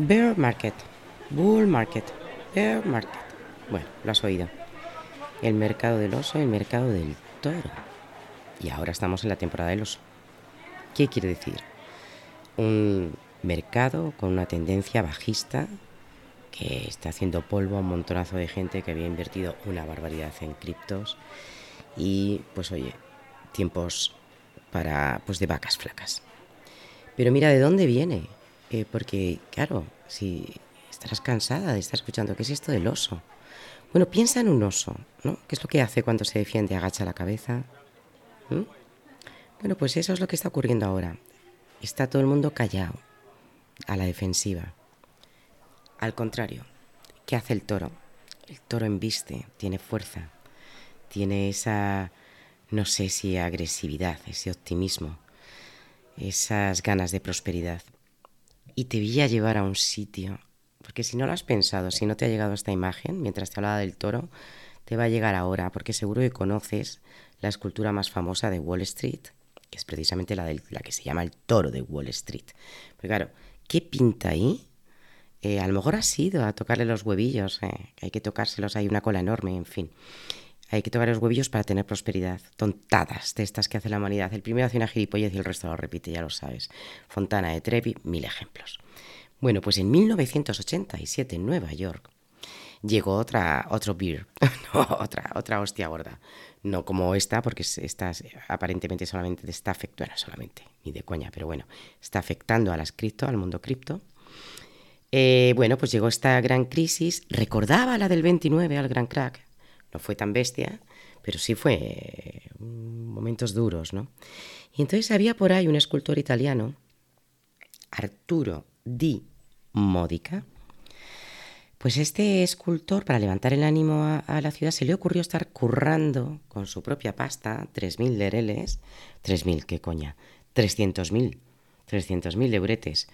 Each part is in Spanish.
Bear Market, Bull Market, Bear Market. Bueno, lo has oído. El mercado del oso el mercado del toro. Y ahora estamos en la temporada del oso. ¿Qué quiere decir? Un mercado con una tendencia bajista que está haciendo polvo a un montonazo de gente que había invertido una barbaridad en criptos y pues oye, tiempos para pues de vacas flacas. Pero mira de dónde viene, eh, porque claro, si estarás cansada de estar escuchando qué es esto del oso. Bueno, piensa en un oso, ¿no? ¿Qué es lo que hace cuando se defiende? Agacha la cabeza. Bueno, pues eso es lo que está ocurriendo ahora. Está todo el mundo callado, a la defensiva. Al contrario, ¿qué hace el toro? El toro embiste, tiene fuerza, tiene esa, no sé si agresividad, ese optimismo, esas ganas de prosperidad. Y te voy a llevar a un sitio, porque si no lo has pensado, si no te ha llegado esta imagen mientras te hablaba del toro, te va a llegar ahora, porque seguro que conoces la escultura más famosa de Wall Street, que es precisamente la, de, la que se llama el toro de Wall Street. Pero claro, ¿qué pinta ahí? Eh, a lo mejor has ido a tocarle los huevillos, eh, hay que tocárselos, hay una cola enorme, en fin. Hay que tocar los huevillos para tener prosperidad. Tontadas de estas que hace la humanidad. El primero hace una gilipollez y el resto lo repite, ya lo sabes. Fontana de Trevi, mil ejemplos. Bueno, pues en 1987 en Nueva York llegó otra, otro beer, otra, otra hostia gorda. No como esta, porque esta aparentemente solamente te está afectando, solamente, ni de coña, pero bueno, está afectando a las cripto, al mundo cripto. Eh, bueno, pues llegó esta gran crisis, recordaba la del 29 al gran crack, no fue tan bestia, pero sí fue mm, momentos duros, ¿no? Y entonces había por ahí un escultor italiano, Arturo di Modica. Pues este escultor, para levantar el ánimo a, la ciudad, se le ocurrió estar currando con su propia pasta 3.000 lereles, 3.000, qué coña, 300.000, 300.000 euretes.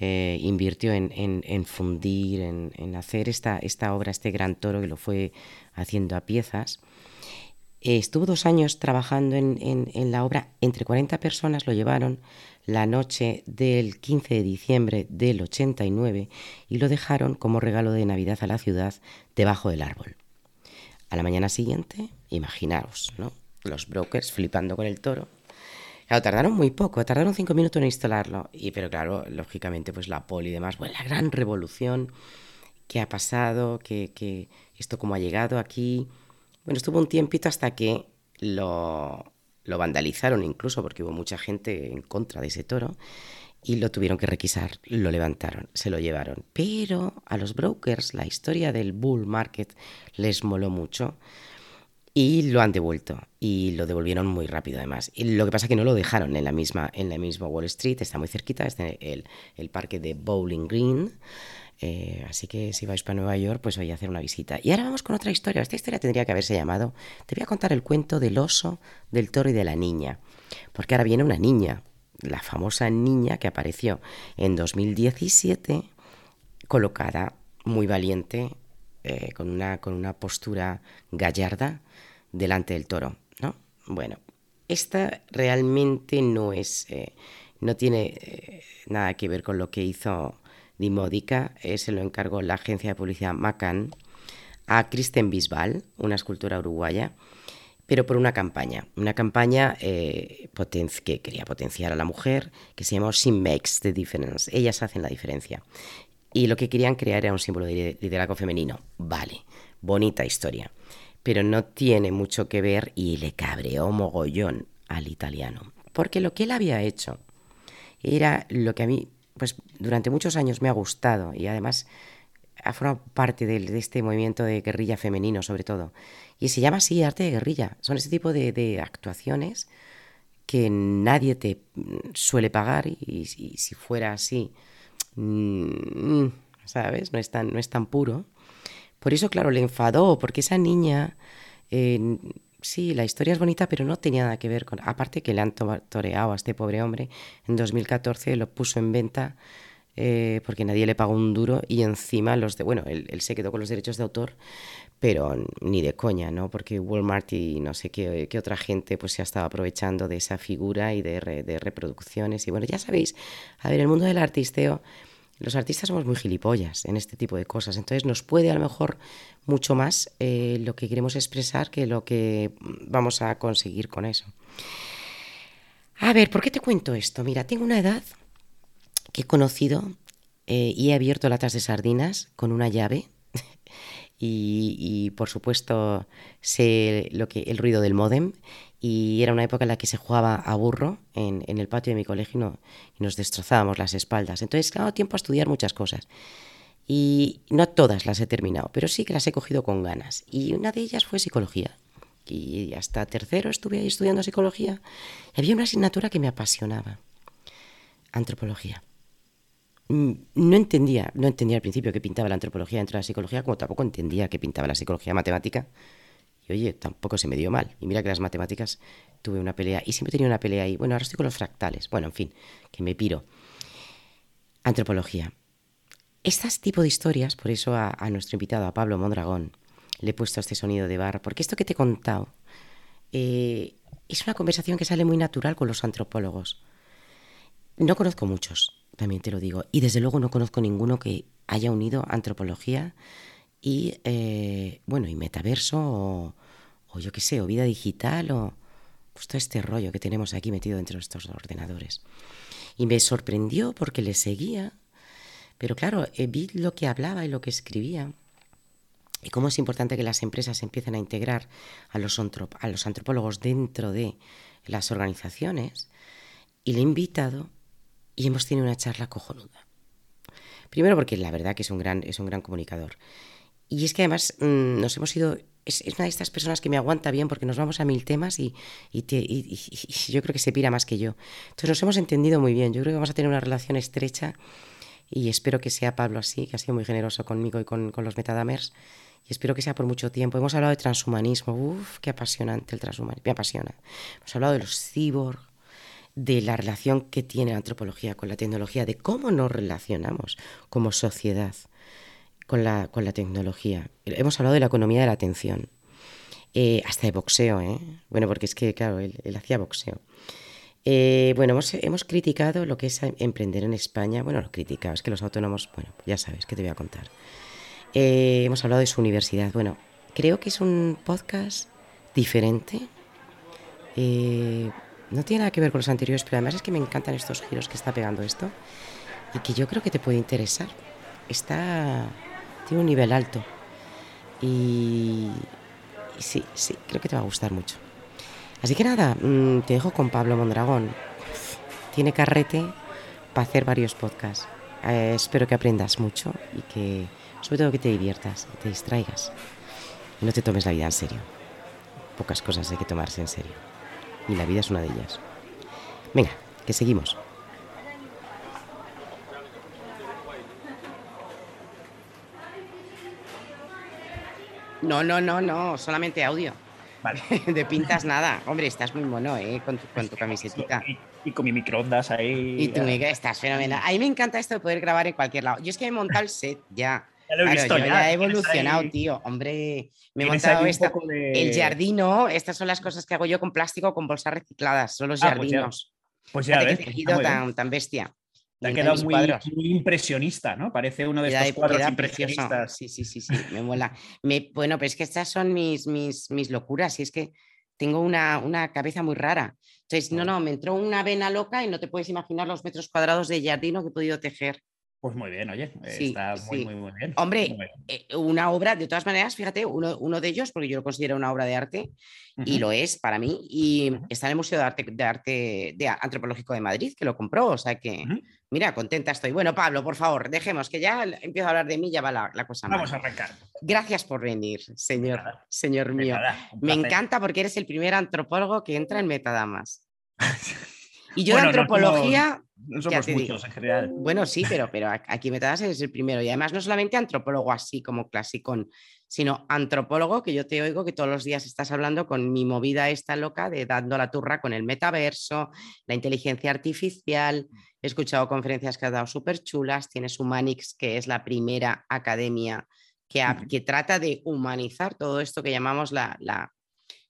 Eh, invirtió en, fundir, en, hacer esta, obra, este gran toro, que lo fue haciendo a piezas. Eh, estuvo dos años trabajando en, la obra, entre 40 personas lo llevaron la noche del 15 de diciembre del 89 y lo dejaron como regalo de Navidad a la ciudad debajo del árbol. A la mañana siguiente, imaginaros, ¿no? Los brokers flipando con el toro, Claro, tardaron muy poco, tardaron cinco minutos en instalarlo. Y, pero claro, lógicamente, pues la poli y demás, bueno, la gran revolución que ha pasado, que, esto cómo ha llegado aquí. Bueno, estuvo un tiempito hasta que lo, lo vandalizaron incluso, porque hubo mucha gente en contra de ese toro y lo tuvieron que requisar, lo levantaron, se lo llevaron. Pero a los brokers la historia del bull market les moló mucho y lo han devuelto y lo devolvieron muy rápido además. Y lo que pasa es que no lo dejaron en la misma, en la misma Wall Street, está muy cerquita, es el, el parque de Bowling Green. Eh, así que si vais para Nueva York, pues voy a hacer una visita. Y ahora vamos con otra historia. Esta historia tendría que haberse llamado, te voy a contar el cuento del oso, del toro y de la niña. Porque ahora viene una niña, la famosa niña que apareció en 2017, colocada, muy valiente, eh, con, una, con una postura gallarda delante del toro, ¿no? Bueno, esta realmente no es, eh, no tiene eh, nada que ver con lo que hizo Dimódica, eh, se lo encargó la agencia de publicidad Macan a Kristen Bisbal, una escultora uruguaya, pero por una campaña, una campaña que quería potenciar a la mujer, que se llamó She Makes the Difference, ellas hacen la diferencia. Y lo que querían crear era un símbolo de liderazgo femenino. Vale, bonita historia pero no tiene mucho que ver y le cabreó mogollón al italiano. Porque lo que él había hecho era lo que a mí, pues durante muchos años me ha gustado y además ha formado parte de, este movimiento de guerrilla femenino sobre todo. Y se llama así arte de guerrilla. Son ese tipo de, actuaciones que nadie te suele pagar y, si fuera así, mm, ¿sabes? No es tan, no es tan puro. Por eso, claro, le enfadó, porque esa niña, eh, sí, la historia es bonita, pero no tenía nada que ver con... Aparte que le han toreado a este pobre hombre, en 2014 lo puso en venta eh, porque nadie le pagó un duro y encima los de... Bueno, él, se quedó con los derechos de autor, pero ni de coña, ¿no? Porque Walmart y no sé qué, otra gente pues se ha estado aprovechando de esa figura y de, de reproducciones. Y bueno, ya sabéis, a ver, el mundo del artisteo los artistas somos muy gilipollas en este tipo de cosas, entonces nos puede a lo mejor mucho más eh, lo que queremos expresar que lo que vamos a conseguir con eso. A ver, ¿por qué te cuento esto? Mira, tengo una edad que he conocido eh, y he abierto latas de sardinas con una llave y, por supuesto sé lo que, el ruido del modem y era una época en la que se jugaba a burro en, el patio de mi colegio y, nos destrozábamos las espaldas. Entonces, dado tiempo a estudiar muchas cosas. Y no todas las he terminado, pero sí que las he cogido con ganas. Y una de ellas fue psicología. Y hasta tercero estuve ahí estudiando psicología. Y había una asignatura que me apasionaba. Antropología. Mm, no entendía, no entendía al principio qué pintaba la antropología dentro de la psicología, como tampoco entendía qué pintaba la psicología matemática. Oye, tampoco se me dio mal. Y mira que las matemáticas tuve una pelea y siempre tenía una pelea ahí. Bueno, ahora estoy con los fractales. Bueno, en fin, que me piro. Antropología. Estas tipo de historias, por eso a, nuestro invitado, a Pablo Mondragón, le he puesto este sonido de bar, porque esto que te he contado eh, es una conversación que sale muy natural con los antropólogos. No conozco muchos, también te lo digo. Y desde luego no conozco ninguno que haya unido antropología y, eh, bueno, y metaverso o, yo qué sé, o vida digital o pues todo este rollo que tenemos aquí metido dentro de estos ordenadores. Y me sorprendió porque le seguía, pero claro, eh, vi lo que hablaba y lo que escribía y cómo es importante que las empresas empiecen a integrar a los, a los antropólogos dentro de las organizaciones. Y le he invitado y hemos tenido una charla cojonuda. Primero porque la verdad que es un gran, es un gran comunicador. Y es que además mm, nos hemos ido, es, una de estas personas que me aguanta bien porque nos vamos a mil temas y, y, yo creo que se pira más que yo. Entonces nos hemos entendido muy bien, yo creo que vamos a tener una relación estrecha y espero que sea Pablo así, que ha sido muy generoso conmigo y con, con los metadamers. Y espero que sea por mucho tiempo. Hemos hablado de transhumanismo. Uf, qué apasionante el transhumanismo. Me apasiona. Hemos hablado de los cyborg, de la relación que tiene la antropología con la tecnología, de cómo nos relacionamos como sociedad con la, con la tecnología. Hemos hablado de la economía de la atención, eh, hasta de boxeo, ¿eh? Bueno, porque es que, claro, él, hacía boxeo. Eh, bueno, hemos, hemos, criticado lo que es emprender en España. Bueno, lo criticado, es que los autónomos, bueno, ya sabes, ¿qué te voy a contar? hemos hablado de su universidad. Bueno, creo que es un podcast diferente. Eh, no tiene nada que ver con los anteriores, pero además es que me encantan estos giros que está pegando esto y que yo creo que te puede interesar. Está. Tiene un nivel alto. Y, sí, sí, creo que te va a gustar mucho. Así que nada, mm, te dejo con Pablo Mondragón. Tiene carrete para hacer varios podcasts. Eh, espero que aprendas mucho y que, sobre todo, que te diviertas, te distraigas y no te tomes la vida en serio. Pocas cosas hay que tomarse en serio y la vida es una de ellas. Venga, que seguimos. No, no, no, no, solamente audio. Vale. De pintas nada. Hombre, estás muy mono, ¿eh? Con tu, con tu camiseta. Y, con mi microondas ahí. Y tú, estás fenomenal. A mí me encanta esto de poder grabar en cualquier lado. Yo es que he montado el set ya. Ya lo he visto, ya, he evolucionado, tío. Hombre, me he montado esta, el jardino. Estas son las cosas que hago yo con plástico con bolsas recicladas. Son los ah, pues jardinos. Pues ya, ves. tan, tan bestia. Te ha quedado muy, impresionista, ¿no? Parece uno de estos cuadros impresionistas. Sí, sí, sí, sí, me mola. Me, bueno, pero es que estas son mis, mis, mis locuras y es que tengo una, una, cabeza muy rara. Entonces, no, no, me entró una vena loca y no te puedes imaginar los metros cuadrados de jardino que he podido tejer. Pues muy bien, oye, está muy, muy, muy, bien. Hombre, eh, una obra, de todas maneras, fíjate, uno, uno, de ellos, porque yo lo considero una obra de arte, y lo es para mí, y está en el Museo de Arte, de Arte de Antropológico de Madrid, que lo compró, o sea que, mira, contenta estoy. Bueno, Pablo, por favor, dejemos que ya empiezo a hablar de mí, ya va la, cosa Vamos a arrancar. Gracias por venir, señor, señor mío. Me encanta porque eres el primer antropólogo que entra en Metadamas. Y yo de antropología... No somos, muchos en general. Bueno, sí, pero, pero aquí Metadas es el primero. Y además no solamente antropólogo así como clasicón, sino antropólogo que yo te oigo que todos los días estás hablando con mi movida esta loca de dando la turra con el metaverso, la inteligencia artificial. He escuchado conferencias que has dado súper chulas. Tienes Humanix, que es la primera academia que, que trata de humanizar todo esto que llamamos la, la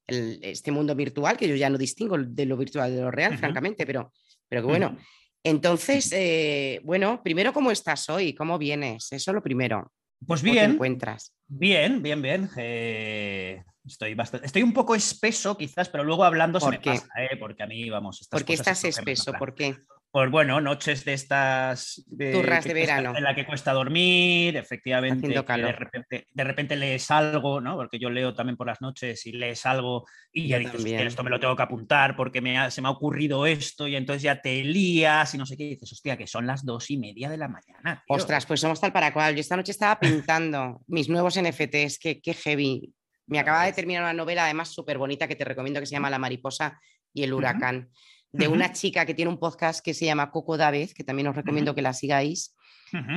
este mundo virtual, que yo ya no distingo de lo virtual de lo real, francamente, pero, pero que bueno. Entonces, eh, bueno, primero, ¿cómo estás hoy? ¿Cómo vienes? Eso es lo primero. Pues bien. te encuentras? Bien, bien, bien. Eh, estoy, bastante, estoy un poco espeso quizás, pero luego hablando se me pasa, ¿eh? porque a mí, vamos... ¿Por qué estás espeso? ¿Por qué? Pues bueno, noches de estas... De, Turras de verano. en la que cuesta dormir, efectivamente. De repente, de repente lees algo, ¿no? Porque yo leo también por las noches y lees algo y ya dices, esto me lo tengo que apuntar porque me se me ha ocurrido esto y entonces ya te lías y no sé qué. Y dices, hostia, que son las dos y media de la mañana. Ostras, pues somos tal para cual. Yo esta noche estaba pintando mis nuevos NFTs, que qué heavy. Me acaba de terminar una novela, además súper bonita, que te recomiendo, que se llama La mariposa y el huracán de una chica que tiene un podcast que se llama Coco David, que también os recomiendo que la sigáis,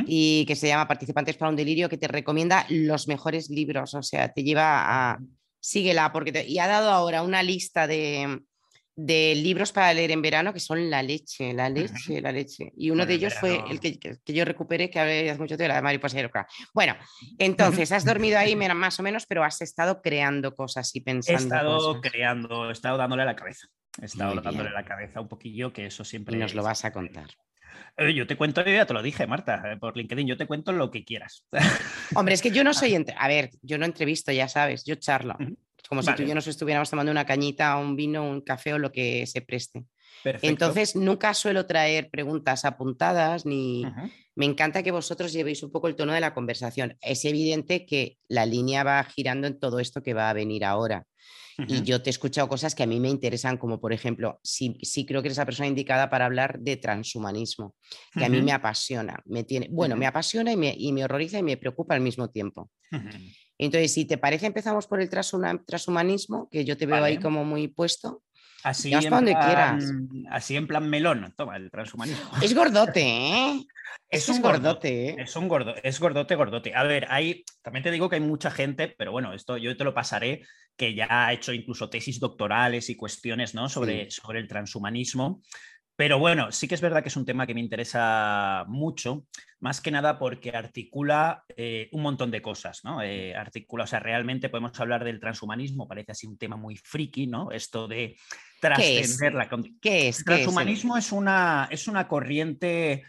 y que se llama Participantes para un Delirio, que te recomienda los mejores libros, o sea, te lleva a... Síguela, porque te... y ha dado ahora una lista de, de libros para leer en verano que son la leche, la leche, la leche. Y uno de ellos fue el que, que, yo recuperé, que hace mucho tiempo, la de Mariposa Bueno, entonces has dormido ahí más o menos, pero has estado creando cosas y pensando. He estado creando, he estado dándole a la cabeza. Estado dándole la cabeza un poquillo, que eso siempre. Y nos lo vas a contar. Yo te cuento, ya te lo dije, Marta, eh, por LinkedIn, yo te cuento lo que quieras. Hombre, es que yo no soy. A ver, yo no entrevisto, ya sabes, yo charlo. Como si tú y yo nos estuviéramos tomando una cañita, un vino, un café o lo que se preste. Entonces, nunca suelo traer preguntas apuntadas ni. Me encanta que vosotros llevéis un poco el tono de la conversación. Es evidente que la línea va girando en todo esto que va a venir ahora. Y yo te he escuchado cosas que a mí me interesan, como por ejemplo, sí, sí creo que eres la persona indicada para hablar de transhumanismo, que a mí me apasiona, me tiene, bueno, me apasiona y me, y me, horroriza y me preocupa al mismo tiempo. Entonces, si te parece, empezamos por el transhumanismo, que yo te veo ahí como muy puesto. Así en, donde quieras. así en plan melón, toma el transhumanismo. Es gordote, ¿eh? Es un gordote, ¿eh? Es un gordo, es gordote, gordote. A ver, hay, también te digo que hay mucha gente, pero bueno, esto yo te lo pasaré, que ya ha hecho incluso tesis doctorales y cuestiones ¿no? sobre, sobre el transhumanismo. Pero bueno, sí que es verdad que es un tema que me interesa mucho, más que nada porque articula eh, un montón de cosas, ¿no? Eh, articula, o sea, realmente podemos hablar del transhumanismo, parece así un tema muy friki, ¿no? Esto de trascender la... ¿Qué es? El transhumanismo es, una, es una corriente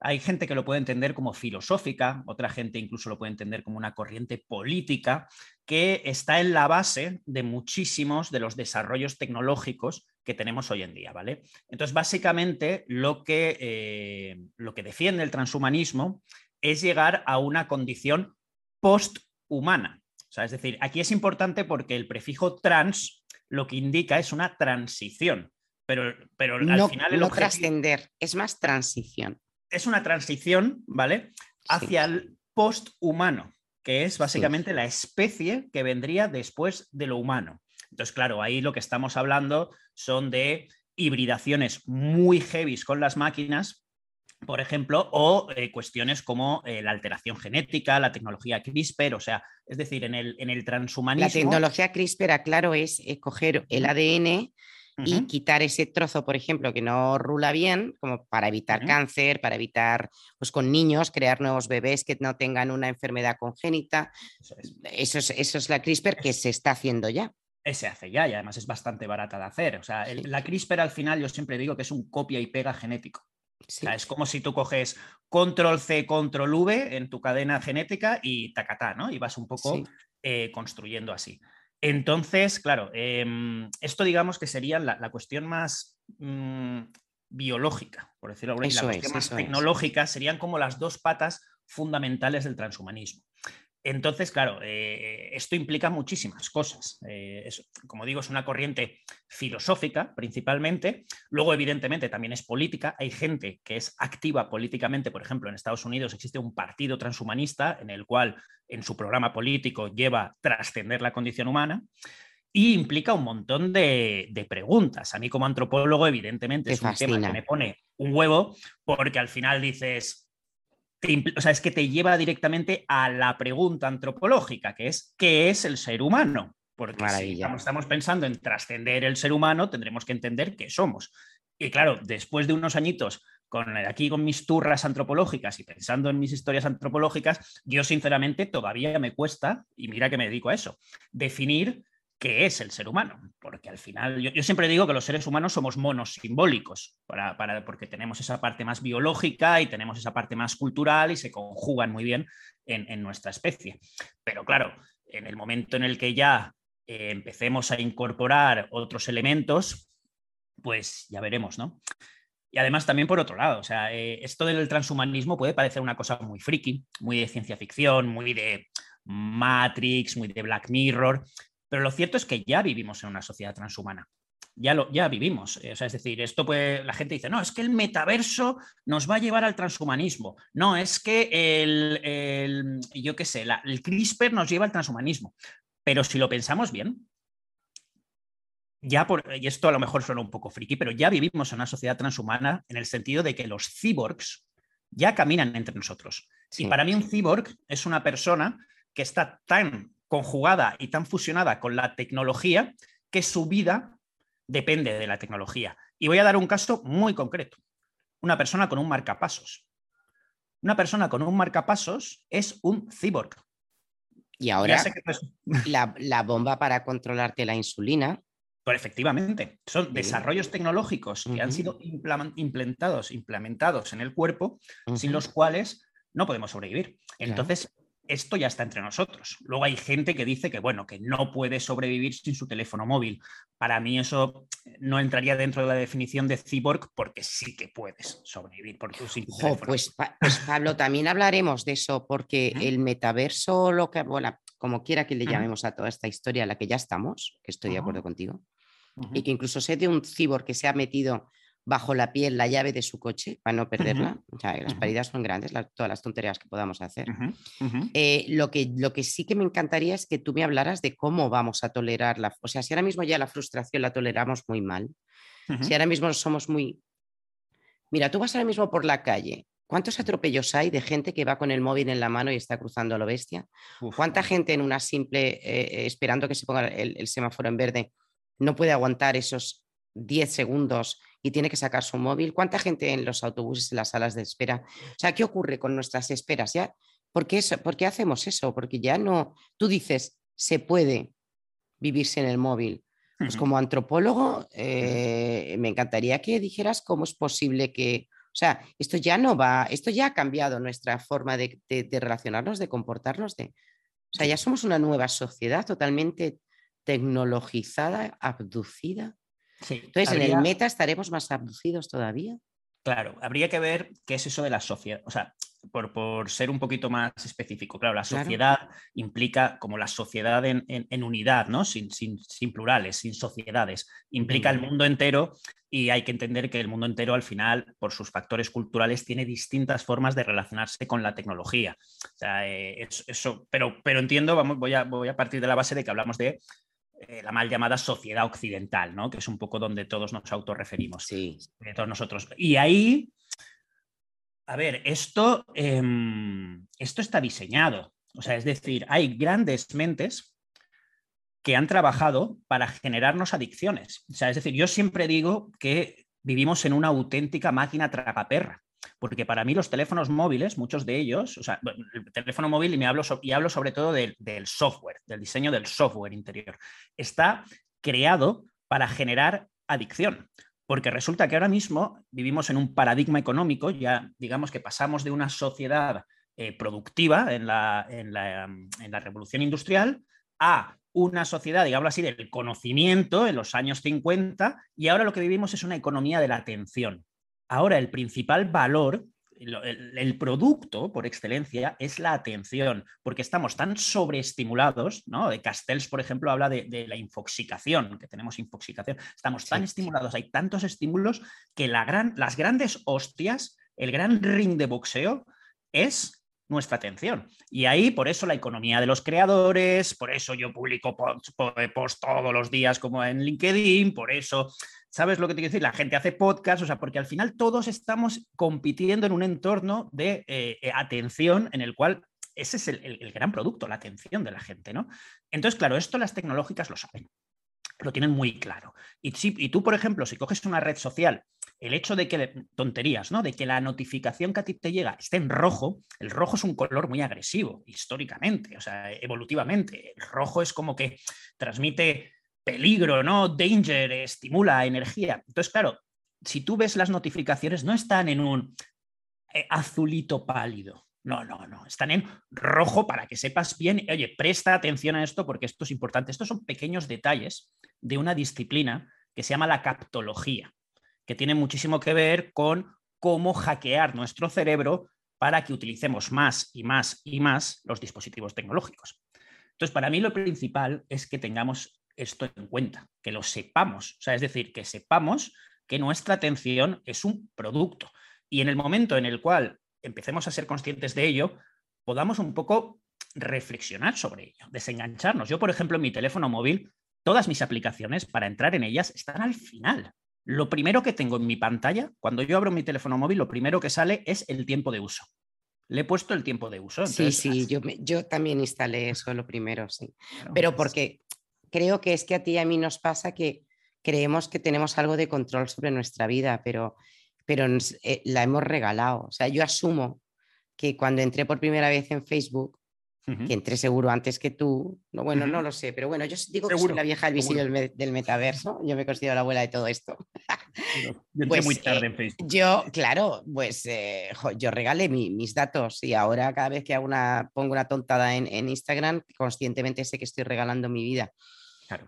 hay gente que lo puede entender como filosófica, otra gente incluso lo puede entender como una corriente política que está en la base de muchísimos de los desarrollos tecnológicos que tenemos hoy en día, ¿vale? Entonces, básicamente lo que, eh, lo que defiende el transhumanismo es llegar a una condición posthumana. O sea, es decir, aquí es importante porque el prefijo trans lo que indica es una transición, pero, pero al final el no trascender, es más transición es una transición, ¿vale? Hacia el post-humano, que es básicamente la especie que vendría después de lo humano. Entonces, claro, ahí lo que estamos hablando son de hibridaciones muy heavy con las máquinas, por ejemplo, o eh, cuestiones como eh, la alteración genética, la tecnología CRISPR, o sea, es decir, en el, en el transhumanismo. La tecnología CRISPR, claro, es eh, coger el ADN y quitar ese trozo, por ejemplo, que no rula bien, como para evitar cáncer, para evitar, pues con niños, crear nuevos bebés que no tengan una enfermedad congénita. Eso es, eso es, la CRISPR que se está haciendo ya. Se hace ya y además es bastante barata de hacer. O sea, la CRISPR al final yo siempre digo que es un copia y pega genético. es como si tú coges control C, control V en tu cadena genética y tacatá, ¿no? Y vas un poco eh, construyendo así. Entonces, claro, em, esto digamos que sería la, cuestión más mm, biológica, por decirlo así, la cuestión más tecnológica, serían como las dos patas fundamentales del transhumanismo. Entonces, claro, eh, esto implica muchísimas cosas. Eh, como digo, es una corriente filosófica principalmente. Luego, evidentemente, también es política. Hay gente que es activa políticamente. Por ejemplo, en Estados Unidos existe un partido transhumanista en el cual en su programa político lleva trascender la condición humana. Y implica un montón de, preguntas. A mí como antropólogo, evidentemente, es un tema que me pone un huevo, porque al final dices, o sea, es que te lleva directamente a la pregunta antropológica, que es ¿qué es el ser humano? Porque si estamos pensando en trascender el ser humano, tendremos que entender qué somos. Y claro, después de unos añitos con aquí con mis turras antropológicas y pensando en mis historias antropológicas, yo sinceramente todavía me cuesta, y mira que me dedico a eso, definir qué es el ser humano, porque al final yo, siempre digo que los seres humanos somos monos simbólicos, para, porque tenemos esa parte más biológica y tenemos esa parte más cultural y se conjugan muy bien en, nuestra especie. Pero claro, en el momento en el que ya eh, empecemos a incorporar otros elementos, pues ya veremos, ¿no? Y además también por otro lado, o sea, eh, esto del transhumanismo puede parecer una cosa muy friki, muy de ciencia ficción, muy de Matrix, muy de Black Mirror, pero lo cierto es que ya vivimos en una sociedad transhumana. Ya, lo, ya vivimos. Eh, o sea, es decir, esto pues la gente dice, no, es que el metaverso nos va a llevar al transhumanismo. No, es que el, yo qué sé, el CRISPR nos lleva al transhumanismo. Pero si lo pensamos bien, ya por, y esto a lo mejor suena un poco friki, pero ya vivimos en una sociedad transhumana en el sentido de que los cyborgs ya caminan entre nosotros. Y para mí un cyborg es una persona que está tan conjugada y tan fusionada con la tecnología que su vida depende de la tecnología. Y voy a dar un caso muy concreto. Una persona con un marcapasos. Una persona con un marcapasos es un cyborg. Y ahora la, la, bomba para controlarte la insulina pero efectivamente, son desarrollos tecnológicos que han sido implementados, implementados en el cuerpo, sin los cuales no podemos sobrevivir. Entonces, esto ya está entre nosotros. Luego hay gente que dice que, bueno, que no puede sobrevivir sin su teléfono móvil. Para mí eso no entraría dentro de la definición de cyborg porque sí que puedes sobrevivir por tu pues, pues, Pablo, también hablaremos de eso porque el metaverso, lo que, bueno, como quiera que le llamemos a toda esta historia a la que ya estamos, que estoy de acuerdo contigo, y que incluso sé de un cibor que se ha metido bajo la piel la llave de su coche para no perderla. o sea, las pérdidas son grandes, todas las tonterías que podamos hacer. Eh, lo, que, lo que sí que me encantaría es que tú me hablaras de cómo vamos a tolerar la... O sea, si ahora mismo ya la frustración la toleramos muy mal, si ahora mismo somos muy... Mira, tú vas ahora mismo por la calle. ¿Cuántos atropellos hay de gente que va con el móvil en la mano y está cruzando a lo bestia? ¿Cuánta gente en una simple, eh, esperando que se ponga el semáforo en verde, no puede aguantar esos 10 segundos y tiene que sacar su móvil? ¿Cuánta gente en los autobuses, en las salas de espera? O sea, ¿qué ocurre con nuestras esperas? ¿Ya? ¿Por, qué ¿Por qué hacemos eso? Porque ya no, tú dices, se puede vivirse en el móvil. Pues como antropólogo, eh, me encantaría que dijeras cómo es posible que, o sea, esto ya no va, esto ya ha cambiado nuestra forma de, de relacionarnos, de comportarnos, de, o sea, ya somos una nueva sociedad totalmente tecnologizada, abducida. Entonces, en el meta estaremos más abducidos todavía. Claro, habría que ver qué es eso de la sociedad. O sea, por, ser un poquito más específico, claro, la sociedad implica como la sociedad en, unidad, ¿no? Sin, plurales, sin sociedades. Implica el mundo entero y hay que entender que el mundo entero al final, por sus factores culturales, tiene distintas formas de relacionarse con la tecnología. O sea, eh, eso, pero, pero entiendo, vamos, voy a, voy a partir de la base de que hablamos de eh, la mal llamada sociedad occidental, ¿no? que es un poco donde todos nos autorreferimos. Sí. De todos nosotros. Y ahí, a ver, esto, em, esto está diseñado. O sea, es decir, hay grandes mentes que han trabajado para generarnos adicciones. O sea, es decir, yo siempre digo que vivimos en una auténtica máquina tragaperra. Porque para mí los teléfonos móviles, muchos de ellos, o sea, el teléfono móvil y, me hablo, y hablo sobre todo del, software, del diseño del software interior, está creado para generar adicción. Porque resulta que ahora mismo vivimos en un paradigma económico, ya digamos que pasamos de una sociedad eh, productiva en la, en, la, en la revolución industrial a una sociedad, digamos así, del conocimiento en los años 50 y ahora lo que vivimos es una economía de la atención. Ahora, el principal valor, el, producto por excelencia es la atención, porque estamos tan sobreestimulados, ¿no? De Castells, por ejemplo, habla de, la infoxicación, que tenemos infoxicación. Estamos tan estimulados, hay tantos estímulos que la gran, las grandes hostias, el gran ring de boxeo es nuestra atención. Y ahí, por eso la economía de los creadores, por eso yo publico post todos los días como en LinkedIn, por eso ¿Sabes lo que te quiero decir? La gente hace podcast, o sea, porque al final todos estamos compitiendo en un entorno de eh, eh, atención en el cual ese es el, gran producto, la atención de la gente, ¿no? Entonces, claro, esto las tecnológicas lo saben, lo tienen muy claro. Y, si, y tú, por ejemplo, si coges una red social el hecho de que, tonterías, ¿no? De que la notificación que a ti te llega esté en rojo, el rojo es un color muy agresivo, históricamente, o sea, evolutivamente. El rojo es como que transmite peligro, ¿no? Danger, estimula energía. Entonces, claro, si tú ves las notificaciones, no están en un eh, azulito pálido. No, no, no. Están en rojo para que sepas bien, oye, presta atención a esto porque esto es importante. Estos son pequeños detalles de una disciplina que se llama la captología, que tiene muchísimo que ver con cómo hackear nuestro cerebro para que utilicemos más y más y más los dispositivos tecnológicos. Entonces, para mí lo principal es que tengamos esto en cuenta, que lo sepamos, o sea, es decir, que sepamos que nuestra atención es un producto y en el momento en el cual empecemos a ser conscientes de ello, podamos un poco reflexionar sobre ello, desengancharnos. Yo, por ejemplo, en mi teléfono móvil, todas mis aplicaciones para entrar en ellas están al final. Lo primero que tengo en mi pantalla, cuando yo abro mi teléfono móvil, lo primero que sale es el tiempo de uso. Le he puesto el tiempo de uso. sí, sí, yo, yo, también instalé eso lo primero, sí. Pero porque creo que es que a ti y a mí nos pasa que creemos que tenemos algo de control sobre nuestra vida, pero pero eh, la hemos regalado. O sea, yo asumo que cuando entré por primera vez en Facebook, que entré seguro antes que tú, no, bueno, no lo sé, pero bueno, yo digo que soy la vieja del visible del, metaverso, yo me considero la abuela de todo esto. Yo entré pues, muy tarde en eh, Facebook. Yo, claro, pues eh, yo regalé mis datos y ahora cada vez que hago una, pongo una tontada en, en Instagram, conscientemente sé que estoy regalando mi vida.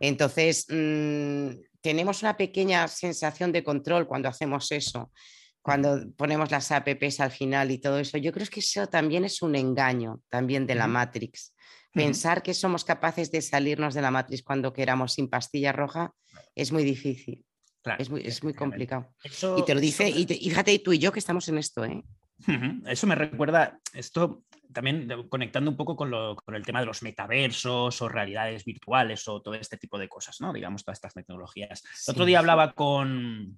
Entonces, mm, tenemos una pequeña sensación de control cuando hacemos eso, cuando ponemos las apps al final y todo eso. Yo creo que eso también es un engaño también de la Matrix. Pensar que somos capaces de salirnos de la Matrix cuando queramos sin pastilla roja es muy difícil. es, muy, es muy complicado. y te lo dice, y, fíjate tú y yo que estamos en esto. ¿eh? Eso me recuerda, esto también conectando un poco con, el tema de los metaversos o realidades virtuales o todo este tipo de cosas, ¿no? Digamos, todas estas tecnologías. el otro día hablaba con,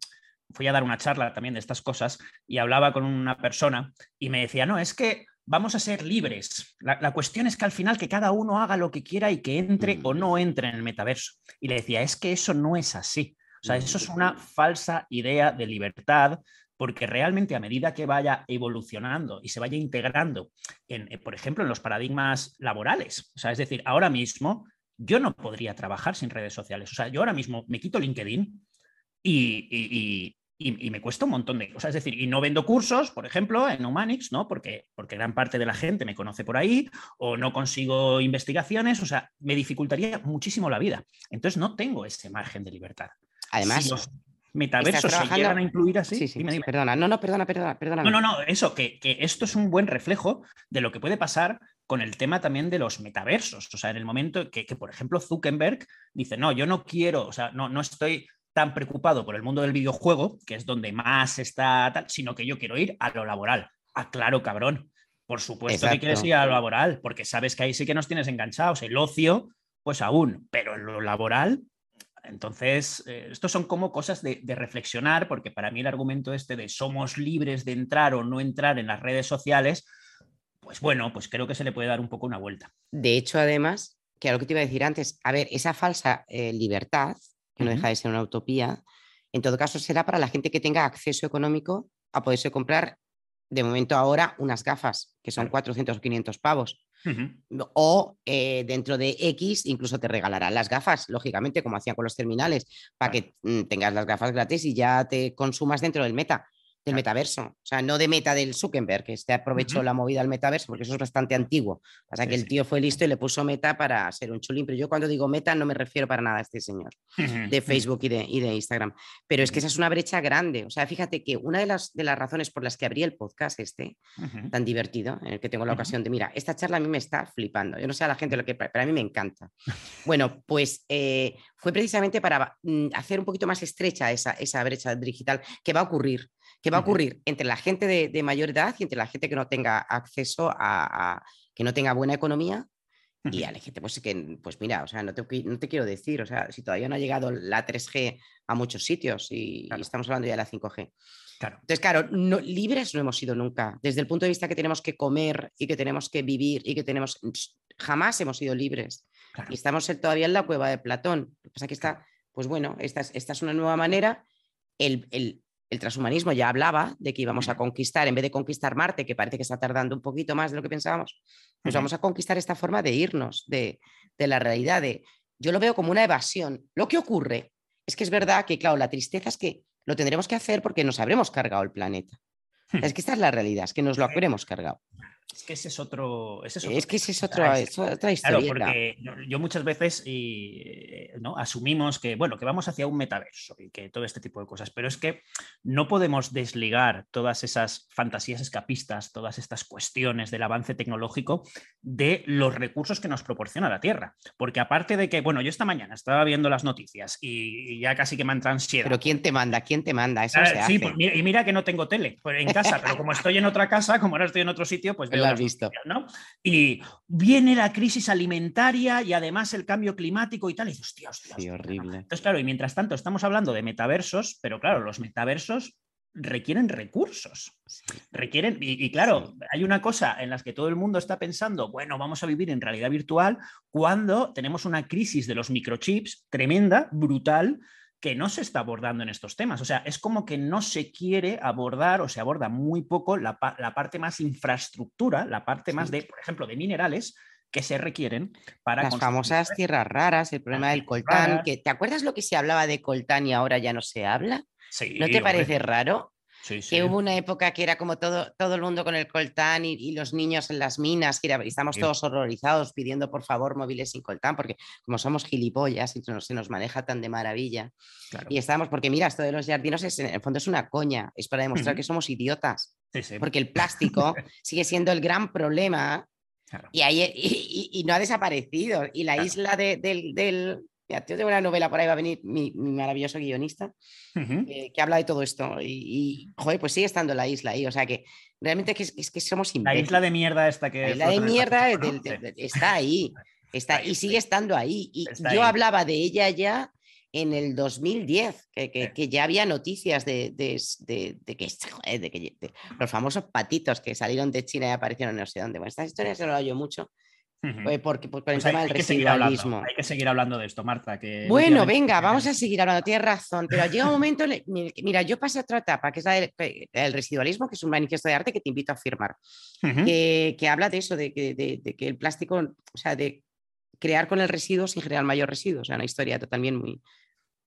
fui a dar una charla también de estas cosas y hablaba con una persona y me decía, no, es que vamos a ser libres. La, cuestión es que al final que cada uno haga lo que quiera y que entre o no entre en el metaverso. Y le decía, es que eso no es así. O sea, eso es una falsa idea de libertad, porque realmente a medida que vaya evolucionando y se vaya integrando, en, eh, por ejemplo, en los paradigmas laborales, o sea, es decir, ahora mismo yo no podría trabajar sin redes sociales, o sea, yo ahora mismo me quito LinkedIn y, me cuesta un montón de cosas, es decir, y no vendo cursos, por ejemplo, en Humanix, ¿no? Porque, porque gran parte de la gente me conoce por ahí, o no consigo investigaciones, o sea, me dificultaría muchísimo la vida. Entonces no tengo ese margen de libertad. Además, metaversos se llegan a incluir así. Sí, sí, perdona, no, no, perdona, perdona, perdona. No, no, no, eso, que, esto es un buen reflejo de lo que puede pasar con el tema también de los metaversos. O sea, en el momento que, por ejemplo, Zuckerberg dice, no, yo no quiero, o sea, no, no estoy tan preocupado por el mundo del videojuego, que es donde más está tal, sino que yo quiero ir a lo laboral. Ah, claro, cabrón. Por supuesto que quieres ir a lo laboral, porque sabes que ahí sí que nos tienes enganchados. El ocio, pues aún, pero en lo laboral, entonces, eh, estos son como cosas de, reflexionar, porque para mí el argumento este de somos libres de entrar o no entrar en las redes sociales, pues bueno, pues creo que se le puede dar un poco una vuelta. De hecho, además, que a lo que te iba a decir antes, a ver, esa falsa eh, libertad, que no deja de ser una utopía, en todo caso será para la gente que tenga acceso económico a poderse comprar de momento ahora unas gafas, que son 400 o 500 pavos. O eh, dentro de X incluso te regalarán las gafas, lógicamente, como hacían con los terminales, para que mm, tengas las gafas gratis y ya te consumas dentro del meta del metaverso, o sea, no de meta del Zuckerberg, que este aprovechó la movida del metaverso, porque eso es bastante antiguo. Pasa que el tío fue listo y le puso meta para ser un chulín, pero yo cuando digo meta no me refiero para nada a este señor de Facebook y de, y de, Instagram, pero es que esa es una brecha grande. O sea, fíjate que una de las, de las razones por las que abrí el podcast este, tan divertido, en el que tengo la ocasión de, mira, esta charla a mí me está flipando, yo no sé a la gente lo que, pero a mí me encanta. Bueno, pues eh, fue precisamente para mm, hacer un poquito más estrecha esa, esa brecha digital que va a ocurrir ¿Qué va a ocurrir entre la gente de, mayor edad y entre la gente que no tenga acceso a, que no tenga buena economía? Y a la gente, pues que, pues mira, o sea, no te, no te, quiero decir, o sea, si todavía no ha llegado la 3G a muchos sitios y, estamos hablando ya de la 5G. Claro. Entonces, claro, no, libres no hemos sido nunca. Desde el punto de vista que tenemos que comer y que tenemos que vivir y que tenemos. Jamás hemos sido libres. Y estamos todavía en la cueva de Platón. Lo que pasa es que está, pues bueno, esta es, esta es una nueva manera. El, el, el transhumanismo ya hablaba de que íbamos a conquistar, en vez de conquistar Marte, que parece que está tardando un poquito más de lo que pensábamos, pues vamos a conquistar esta forma de irnos de, la realidad, de yo lo veo como una evasión. Lo que ocurre es que es verdad que, claro, la tristeza es que lo tendremos que hacer porque nos habremos cargado el planeta. Hmm. Es que esta es la realidad, es que nos lo habremos cargado. Es que ese es otro. es, que ese es otra historia. Claro, porque yo muchas veces y, eh, ¿no? asumimos que, bueno, que vamos hacia un metaverso y que todo este tipo de cosas, pero es que no podemos desligar todas esas fantasías escapistas, todas estas cuestiones del avance tecnológico de los recursos que nos proporciona la Tierra. Porque aparte de que, bueno, yo esta mañana estaba viendo las noticias y, ya casi que me han ansiedad. Pero ¿quién te manda? ¿Quién te manda? Eso sí, pues y mira que no tengo tele pues, en casa, pero como estoy en otra casa, como ahora estoy en otro sitio, pues visto. Y viene la crisis alimentaria y además el cambio climático y tal. Y dices, hostia, hostia. horrible. Entonces, claro, y mientras tanto estamos hablando de metaversos, pero claro, los metaversos requieren recursos. Requieren, y, claro, hay una cosa en la que todo el mundo está pensando, bueno, vamos a vivir en realidad virtual cuando tenemos una crisis de los microchips tremenda, brutal, que no se está abordando en estos temas. O sea, es como que no se quiere abordar o se aborda muy poco la, parte más infraestructura, la parte más de, por ejemplo, de minerales que se requieren para... Las famosas tierras raras, el problema del coltán, que, ¿te acuerdas lo que se hablaba de coltán y ahora ya no se habla? Sí, ¿No te parece raro? Que hubo una época que era como todo, todo el mundo con el coltán y, los niños en las minas, que estamos todos horrorizados pidiendo por favor móviles sin coltán, porque como somos gilipollas y se nos maneja tan de maravilla. Y estamos, porque mira, esto de los jardinos en el fondo es una coña, es para demostrar que somos idiotas. porque el plástico sigue siendo el gran problema y, ahí, y, no ha desaparecido. Y la isla del, yo tengo una novela por ahí, va a venir mi, maravilloso guionista, eh, que habla de todo esto. Y, joder, pues sigue estando la isla ahí. O sea que realmente es que, es que somos imbéciles. La isla de mierda esta que. La isla de mierda está ahí. Está, y sigue estando ahí. Y yo hablaba de ella ya en el 2010, que, que, ya había noticias de, de, de, que, los famosos patitos que salieron de China y aparecieron no sé dónde. Bueno, estas historias se lo yo mucho porque, por el tema del residualismo. hay que seguir hablando de esto, Marta. Que bueno, venga, vamos a seguir hablando, tienes razón, pero llega un momento, mira, yo pasé a otra etapa, que es la del, residualismo, que es un manifiesto de arte que te invito a firmar, que, habla de eso, de, que el plástico, o sea, de crear con el residuo sin generar mayor residuo, o sea, una historia también muy,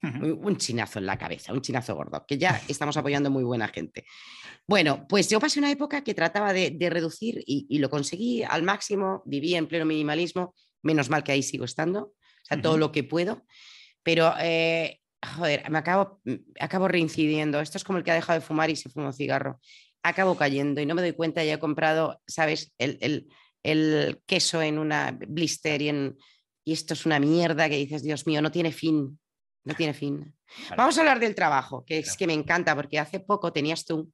un chinazo en la cabeza, un chinazo gordo, que ya estamos apoyando muy buena gente. Bueno, pues yo pasé una época que trataba de, reducir y, lo conseguí al máximo, viví en pleno minimalismo, menos mal que ahí sigo estando, o sea, todo lo que puedo, pero, eh, joder, me acabo, mm, acabo reincidiendo, esto es como el que ha dejado de fumar y se fuma un cigarro, acabo cayendo y no me doy cuenta, ya he comprado, ¿sabes? El, queso en una blister y, en, y esto es una mierda que dices, Dios mío, no tiene fin, no tiene fin. Vamos a hablar del trabajo, que es que me encanta, porque hace poco tenías tú.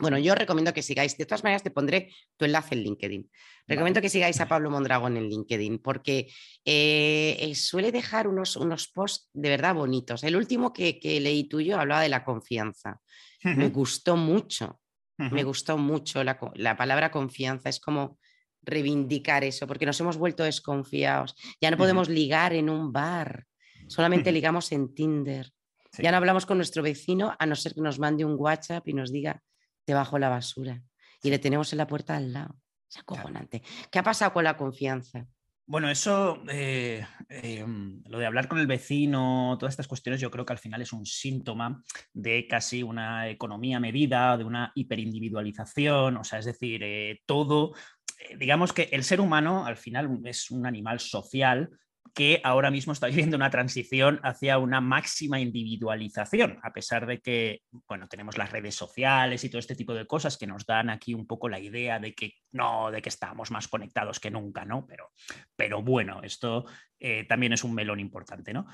Bueno, yo recomiendo que sigáis, de todas maneras te pondré tu enlace en LinkedIn. Recomiendo que sigáis a Pablo Mondragón en LinkedIn porque eh, eh, suele dejar unos, unos posts de verdad bonitos. El último que, leí tuyo hablaba de la confianza. Me gustó mucho, me gustó mucho. La, la palabra confianza es como reivindicar eso, porque nos hemos vuelto desconfiados. Ya no podemos ligar en un bar, Solamente ligamos en Tinder. Ya no hablamos con nuestro vecino a no ser que nos mande un WhatsApp y nos diga, te bajo la basura. Y le tenemos en la puerta al lado. Es acojonante. ¿Qué ha pasado con la confianza? Bueno, eso, eh, em, lo de hablar con el vecino, todas estas cuestiones, yo creo que al final es un síntoma de casi una economía medida, de una hiperindividualización, o sea, es decir, eh, todo, eh, digamos que el ser humano al final es un animal social que ahora mismo está viviendo una transición hacia una máxima individualización, a pesar de que, bueno, tenemos las redes sociales y todo este tipo de cosas que nos dan aquí un poco la idea de que no, de que estamos más conectados que nunca, ¿no? Pero, pero bueno, esto eh, también es un melón importante, ¿no?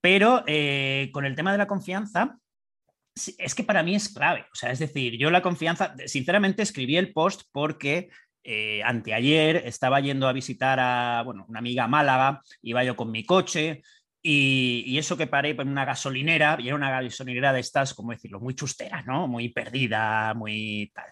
Pero eh, con el tema de la confianza, es que para mí es clave, o sea, es decir, yo la confianza, sinceramente escribí el post porque eh, anteayer estaba yendo a visitar a bueno, una amiga Málaga, iba yo con mi coche y, eso que paré en una gasolinera, y era una gasolinera de estas, como decirlo, muy chustera, ¿no? Muy perdida, muy tal.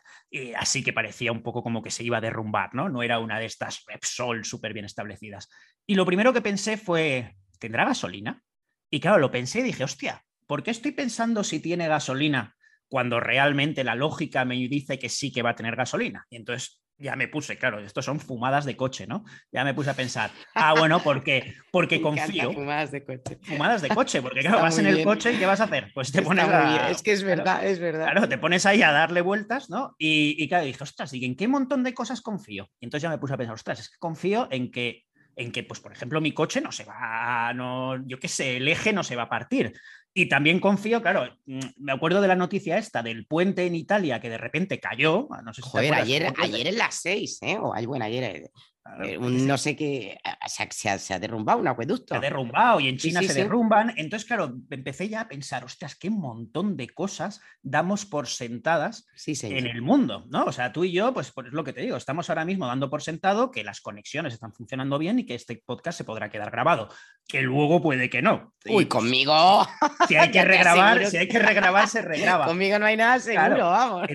Así que parecía un poco como que se iba a derrumbar, ¿no? No era una de estas Repsol súper bien establecidas. Y lo primero que pensé fue, ¿tendrá gasolina? Y claro, lo pensé y dije, hostia, ¿por qué estoy pensando si tiene gasolina cuando realmente la lógica me dice que sí que va a tener gasolina? Y entonces ya me puse, claro, estos son fumadas de coche, ¿no? Ya me puse a pensar, ah, bueno, ¿por qué? Porque confío. Fumadas de coche. Fumadas de coche, porque claro, vas en el coche y ¿qué vas a hacer? Pues te pones a... Es que es verdad, es verdad. Claro, te pones ahí a darle vueltas, ¿no? Y, y claro, dije, ostras, ¿y en qué montón de cosas confío? Y entonces ya me puse a pensar, ostras, es que confío en que en que, pues, por ejemplo, mi coche no se va, no, yo qué sé, el eje no se va a partir. Y también confío, claro, mm, me acuerdo de la noticia esta del puente en Italia que de repente cayó. No sé si Joder, ayer, ayer en las seis, ¿eh? O bueno, ayer eh, no sé qué, se ha, se, ha, derrumbado un acueducto. Se ha derrumbado y en China se derrumban. Entonces, claro, empecé ya a pensar, ostras, qué montón de cosas damos por sentadas en el mundo, ¿no? O sea, tú y yo, pues, pues es lo que te digo, estamos ahora mismo dando por sentado que las conexiones están funcionando bien y que este podcast se podrá quedar grabado, que luego puede que no. Uy, conmigo. Si hay que regrabar, si hay que regrabar, se regraba. Conmigo no hay nada seguro, vamos.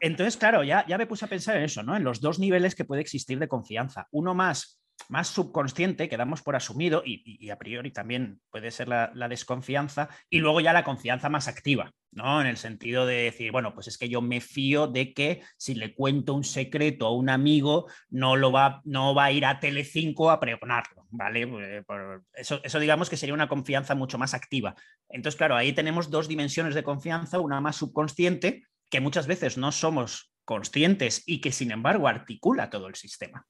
Entonces, claro, ya, ya me puse a pensar en eso, ¿no? En los dos niveles que puede existir de confianza uno más, más subconsciente que damos por asumido y, a priori también puede ser la, desconfianza y luego ya la confianza más activa, ¿no? En el sentido de decir, bueno, pues es que yo me fío de que si le cuento un secreto a un amigo no, lo va, no va a ir a Telecinco a pregonarlo, ¿vale? Eh, eso, eso digamos que sería una confianza mucho más activa. Entonces, claro, ahí tenemos dos dimensiones de confianza, una más subconsciente que muchas veces no somos conscientes y que sin embargo articula todo el sistema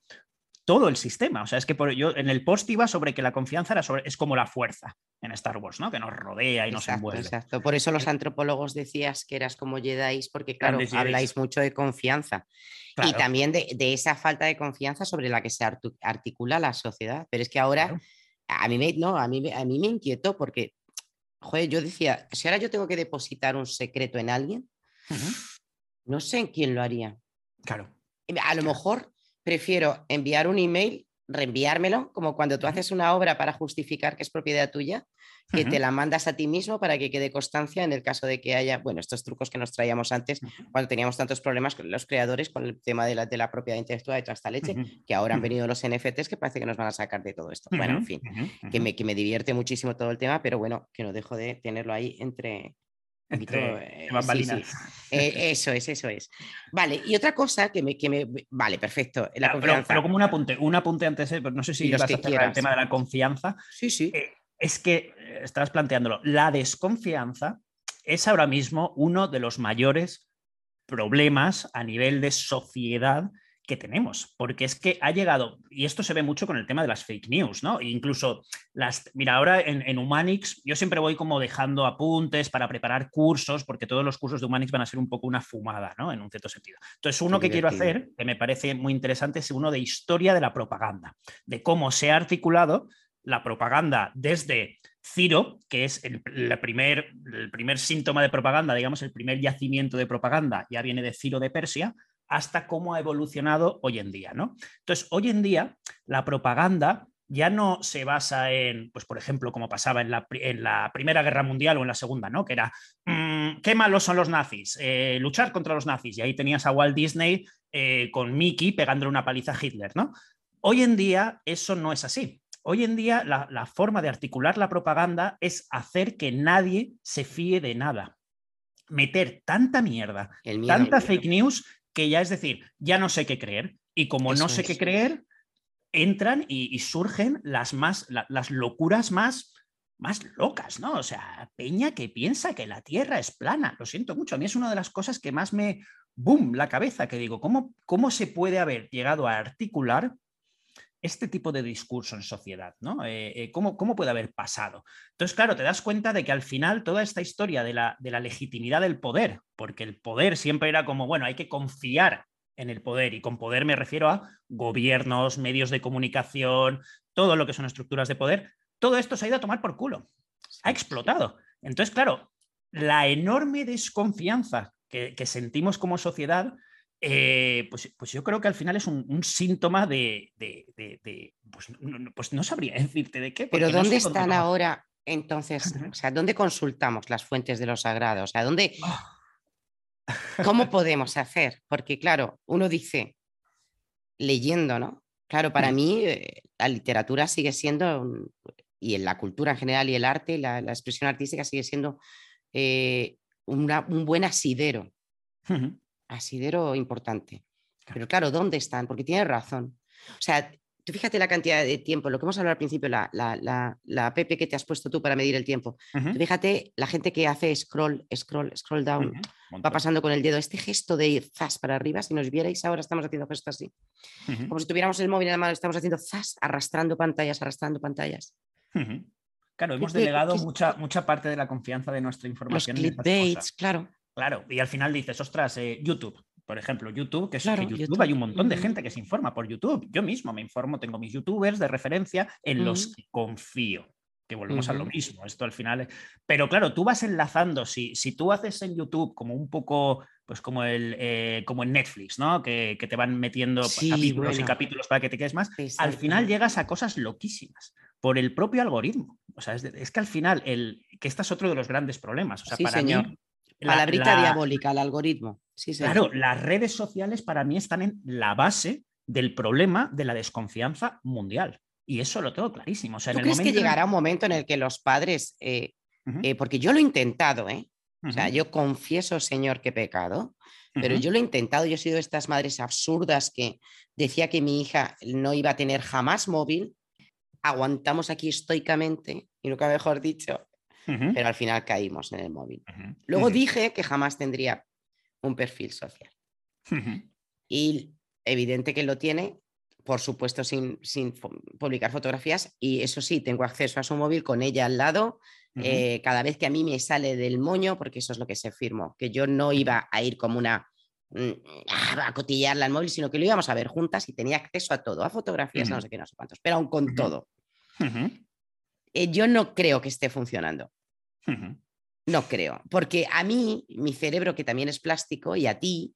todo el sistema. O sea, es que por, yo en el post iba sobre que la confianza era sobre, es como la fuerza en Star Wars, ¿no? Que nos rodea y nos envuelve. Exacto. Por eso los eh, antropólogos decías que eras como Jedi, porque claro, habláis mucho de confianza. Y también de, esa falta de confianza sobre la que se articula la sociedad. Pero es que ahora a mí me, no, a mí, a mí me inquietó porque, joder, yo decía, si ahora yo tengo que depositar un secreto en alguien, no sé en quién lo haría. Claro. A lo mejor prefiero enviar un email, reenviármelo, como cuando tú haces una obra para justificar que es propiedad tuya, que te la mandas a ti mismo para que quede constancia en el caso de que haya, bueno, estos trucos que nos traíamos antes, cuando teníamos tantos problemas con los creadores con el tema de la, de la propiedad intelectual de esta leche, que ahora han venido los NFTs que parece que nos van a sacar de todo esto. Bueno, en fin, que, me, que me divierte muchísimo todo el tema, pero bueno, que no dejo de tenerlo ahí entre, entre eh, eso es, eso es. Vale, y otra cosa que me. Que me vale, perfecto. La pero, como un apunte, un apunte antes, eh, no sé si vas a el tema de la confianza. Sí, sí. Eh, es que estás planteándolo. La desconfianza es ahora mismo uno de los mayores problemas a nivel de sociedad que tenemos, porque es que ha llegado, y esto se ve mucho con el tema de las fake news, ¿no? E incluso las, mira, ahora en, en, Humanix yo siempre voy como dejando apuntes para preparar cursos, porque todos los cursos de Humanix van a ser un poco una fumada, ¿no? En un cierto sentido. Entonces, uno que quiero hacer, que me parece muy interesante, es uno de historia de la propaganda, de cómo se ha articulado la propaganda desde Ciro, que es el, primer, el primer síntoma de propaganda, digamos, el primer yacimiento de propaganda, ya viene de Ciro de Persia, hasta cómo ha evolucionado hoy en día. ¿no? Entonces, hoy en día la propaganda ya no se basa en, pues por ejemplo, como pasaba en la, en la Primera Guerra Mundial o en la Segunda, ¿no? Que era, mm, qué malos son los nazis, eh, luchar contra los nazis. Y ahí tenías a Walt Disney eh, con Mickey pegándole una paliza a Hitler, ¿no? Hoy en día eso no es así. Hoy en día la, la forma de articular la propaganda es hacer que nadie se fíe de nada. Meter tanta mierda, tanta fake news que ya es decir, ya no sé qué creer. Y como no sé qué creer, entran y, surgen las, más, las locuras más, más locas, ¿no? O sea, Peña que piensa que la Tierra es plana. Lo siento mucho. A mí es una de las cosas que más me, boom, la cabeza, que digo, ¿cómo, cómo se puede haber llegado a articular este tipo de discurso en sociedad, ¿no? Eh, eh, ¿cómo, ¿cómo, puede haber pasado? Entonces, claro, te das cuenta de que al final toda esta historia de la, de la legitimidad del poder, porque el poder siempre era como, bueno, hay que confiar en el poder, y con poder me refiero a gobiernos, medios de comunicación, todo lo que son estructuras de poder, todo esto se ha ido a tomar por culo, ha explotado. Entonces, claro, la enorme desconfianza que, que sentimos como sociedad eh, pues, pues, yo creo que al final es un, síntoma de, pues, no, pues, no, sabría decirte de qué. Pero ¿dónde están ahora entonces? O sea, ¿dónde consultamos las fuentes de lo sagrado? O sea, ¿dónde... Ah. ¿Cómo podemos hacer? Porque claro, uno dice, leyendo, ¿no? Claro, para mm. mí eh, la literatura sigue siendo, y en la cultura en general y el arte, la, expresión artística sigue siendo eh, un buen asidero asidero importante. Pero claro, ¿dónde están? Porque tiene razón. O sea, tú fíjate la cantidad de tiempo, lo que hemos hablado al principio, la, la, app que te has puesto tú para medir el tiempo. fíjate la gente que hace scroll, scroll, scroll down, va pasando con el dedo. Este gesto de ir zas para arriba, si nos vierais ahora estamos haciendo gestos así. Como si tuviéramos el móvil en la mano, estamos haciendo zas, arrastrando pantallas, arrastrando pantallas. Claro, hemos delegado mucha, mucha parte de la confianza de nuestra información. Los clickbaits, claro. Claro, y al final dices, ostras, eh, YouTube, por ejemplo, YouTube, que es que YouTube, hay un montón de gente que se informa por YouTube. Yo mismo me informo, tengo mis youtubers de referencia en los que confío. Que volvemos a lo mismo, esto al final. Pero claro, tú vas enlazando, si, si tú haces en YouTube como un poco, pues como el eh, como en Netflix, ¿no? Que, te van metiendo capítulos y capítulos para que te quedes más, al final llegas a cosas loquísimas por el propio algoritmo. O sea, es, que al final, el, que este es otro de los grandes problemas. O sea, para mí, Palabrita diabólica, el algoritmo. Sí, claro, las redes sociales para mí están en la base del problema de la desconfianza mundial. Y eso lo tengo clarísimo. O sea, ¿Tú crees que llegará un momento en el que los padres, eh, eh, porque yo lo he intentado, ¿eh? O sea, yo confieso, Señor, que he pecado, pero yo lo he intentado. Yo he sido de estas madres absurdas que decía que mi hija no iba a tener jamás móvil. Aguantamos aquí estoicamente, y nunca mejor dicho, pero al final caímos en el móvil. Luego dije que jamás tendría un perfil social. Y evidente que lo tiene, por supuesto, sin, sin, publicar fotografías. Y eso sí, tengo acceso a su móvil con ella al lado. Eh, cada vez que a mí me sale del moño, porque eso es lo que se firmó, que yo no iba a ir como una mm, a cotillarla al móvil, sino que lo íbamos a ver juntas y tenía acceso a todo, a fotografías, no sé qué, no sé cuántos, pero aún con todo. Eh, yo no creo que esté funcionando. No creo, porque a mí, mi cerebro, que también es plástico, y a ti,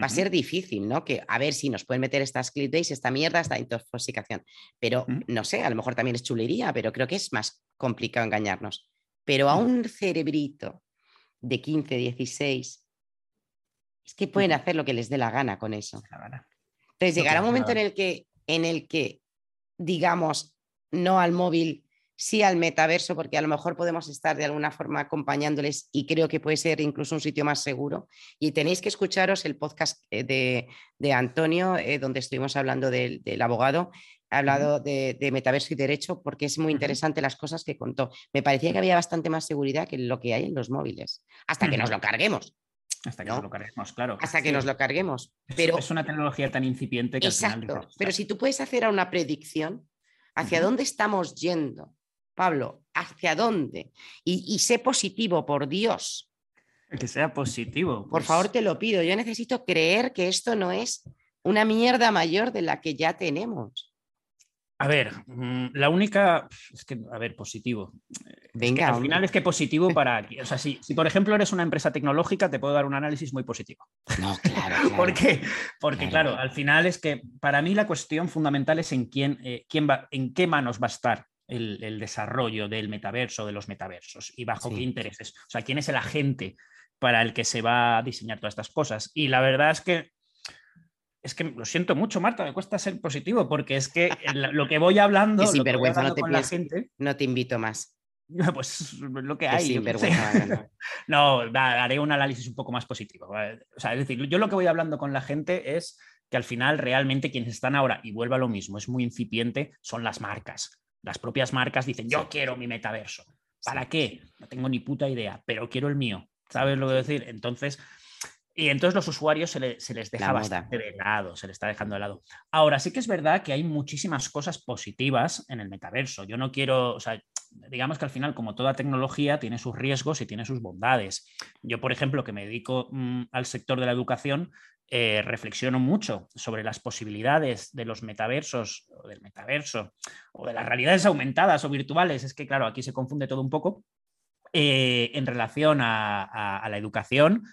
va a ser difícil, ¿no? Que a ver si nos pueden meter estas clickbaits, esta mierda, esta intoxicación. Pero no sé, a lo mejor también es chulería, pero creo que es más complicado engañarnos. Pero a un cerebrito de 15, 16, es que pueden hacer lo que les dé la gana con eso. Entonces llegará un momento en el que, en el que digamos no al móvil sí al metaverso, porque a lo mejor podemos estar de alguna forma acompañándoles y creo que puede ser incluso un sitio más seguro. Y tenéis que escucharos el podcast eh, de, Antonio, eh, donde estuvimos hablando del, abogado, ha hablado de, metaverso y derecho, porque es muy interesante las cosas que contó. Me parecía que había bastante más seguridad que lo que hay en los móviles, hasta que nos lo carguemos. Hasta que nos lo carguemos, claro. Hasta que nos lo carguemos. Pero, es una tecnología tan incipiente que... Exacto, pero si tú puedes hacer una predicción hacia dónde estamos yendo Pablo, ¿hacia dónde? Y, sé positivo, por Dios. Que sea positivo. Por pues favor, te lo pido. Yo necesito creer que esto no es una mierda mayor de la que ya tenemos. A ver, mm, la única. Es que, a ver, positivo. Venga. al final es que positivo para. O sea, si, por ejemplo eres una empresa tecnológica, te puedo dar un análisis muy positivo. No, claro. ¿Por qué? Porque, claro. al final es que para mí la cuestión fundamental es en quién, eh, quién va, en qué manos va a estar el, desarrollo del metaverso, de los metaversos y bajo qué intereses. O sea, quién es el agente para el que se va a diseñar todas estas cosas. Y la verdad es que es que lo siento mucho, Marta, me cuesta ser positivo porque es que lo que voy hablando, sin vergüenza, no te con la gente, no te invito más. Pues lo que hay. no, haré un análisis un poco más positivo. O sea, es decir, yo lo que voy hablando con la gente es que al final realmente quienes están ahora, y vuelva a lo mismo, es muy incipiente, son las marcas. Las propias marcas dicen, yo quiero mi metaverso. ¿Para qué? No tengo ni puta idea, pero quiero el mío. ¿Sabes lo que decir? Entonces, y entonces los usuarios se, les deja bastante de lado, se les está dejando de lado. Ahora, sí que es verdad que hay muchísimas cosas positivas en el metaverso. Yo no quiero, o sea, digamos que al final, como toda tecnología, tiene sus riesgos y tiene sus bondades. Yo, por ejemplo, que me dedico mm, al sector de la educación, eh, reflexiono mucho sobre las posibilidades de los metaversos o del metaverso o de las realidades aumentadas o virtuales. Es que, claro, aquí se confunde todo un poco eh, en relación a, la educación.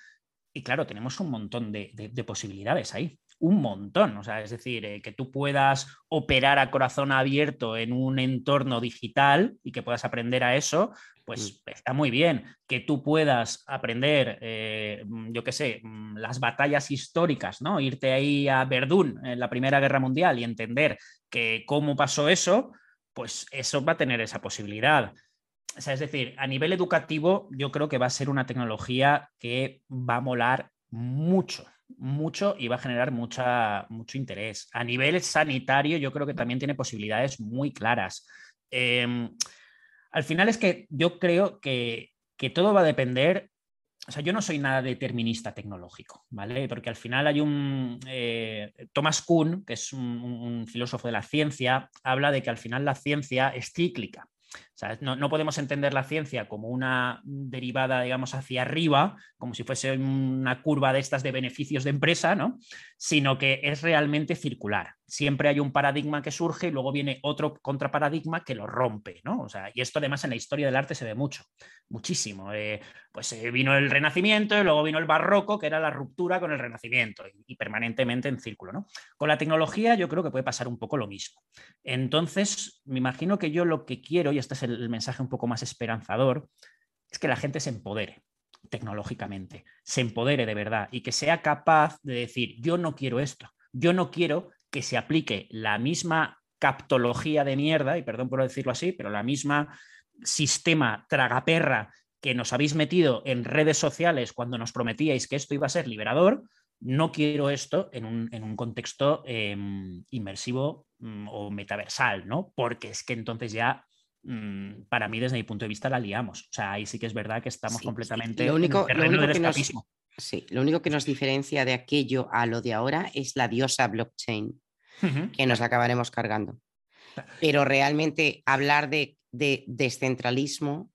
Y claro, tenemos un montón de posibilidades ahí un montón. O sea, es decir, eh, que tú puedas operar a corazón abierto en un entorno digital y que puedas aprender a eso, pues mm. está muy bien. Que tú puedas aprender, eh, mm, yo qué sé, mm, las batallas históricas, ¿no? Irte ahí a Verdún en la Primera Guerra Mundial y entender que cómo pasó eso, pues eso va a tener esa posibilidad. O sea, es decir, a nivel educativo, yo creo que va a ser una tecnología que va a molar mucho, mucho y va a generar mucha, mucho interés. A nivel sanitario, yo creo que también tiene posibilidades muy claras. Em, al final es que yo creo que, todo va a depender o sea, yo no soy nada determinista tecnológico, ¿vale? Porque al final hay un... Eh, Thomas Kuhn, que es un, filósofo de la ciencia, habla de que al final la ciencia es cíclica no, podemos entender la ciencia como una derivada, digamos, hacia arriba, como si fuese una curva de estas de beneficios de empresa, ¿no? Sino que es realmente circular. Siempre hay un paradigma que surge y luego viene otro contraparadigma que lo rompe, ¿no? O sea, y esto además en la historia del arte se ve mucho, muchísimo. Eh, pues eh, vino el Renacimiento y luego vino el Barroco, que era la ruptura con el Renacimiento, y, y permanentemente en círculo, ¿no? Con la tecnología yo creo que puede pasar un poco lo mismo. Entonces, me imagino que yo lo que quiero, y este es el el mensaje un poco más esperanzador, es que la gente se empodere tecnológicamente, se empodere de verdad y que sea capaz de decir, yo no quiero esto, yo no quiero que se aplique la misma captología de mierda, y perdón por decirlo así, pero la misma sistema tragaperra que nos habéis metido en redes sociales cuando nos prometíais que esto iba a ser liberador, no quiero esto en un, contexto em, inmersivo mm, o metaversal, ¿no? Porque es que entonces ya para mí, desde mi punto de vista, la liamos. O sea, ahí sí que es verdad que estamos completamente Lo único, en el que nos, sí, lo único que nos diferencia de aquello a lo de ahora es la diosa blockchain, que nos acabaremos cargando. Pero realmente hablar de, descentralismo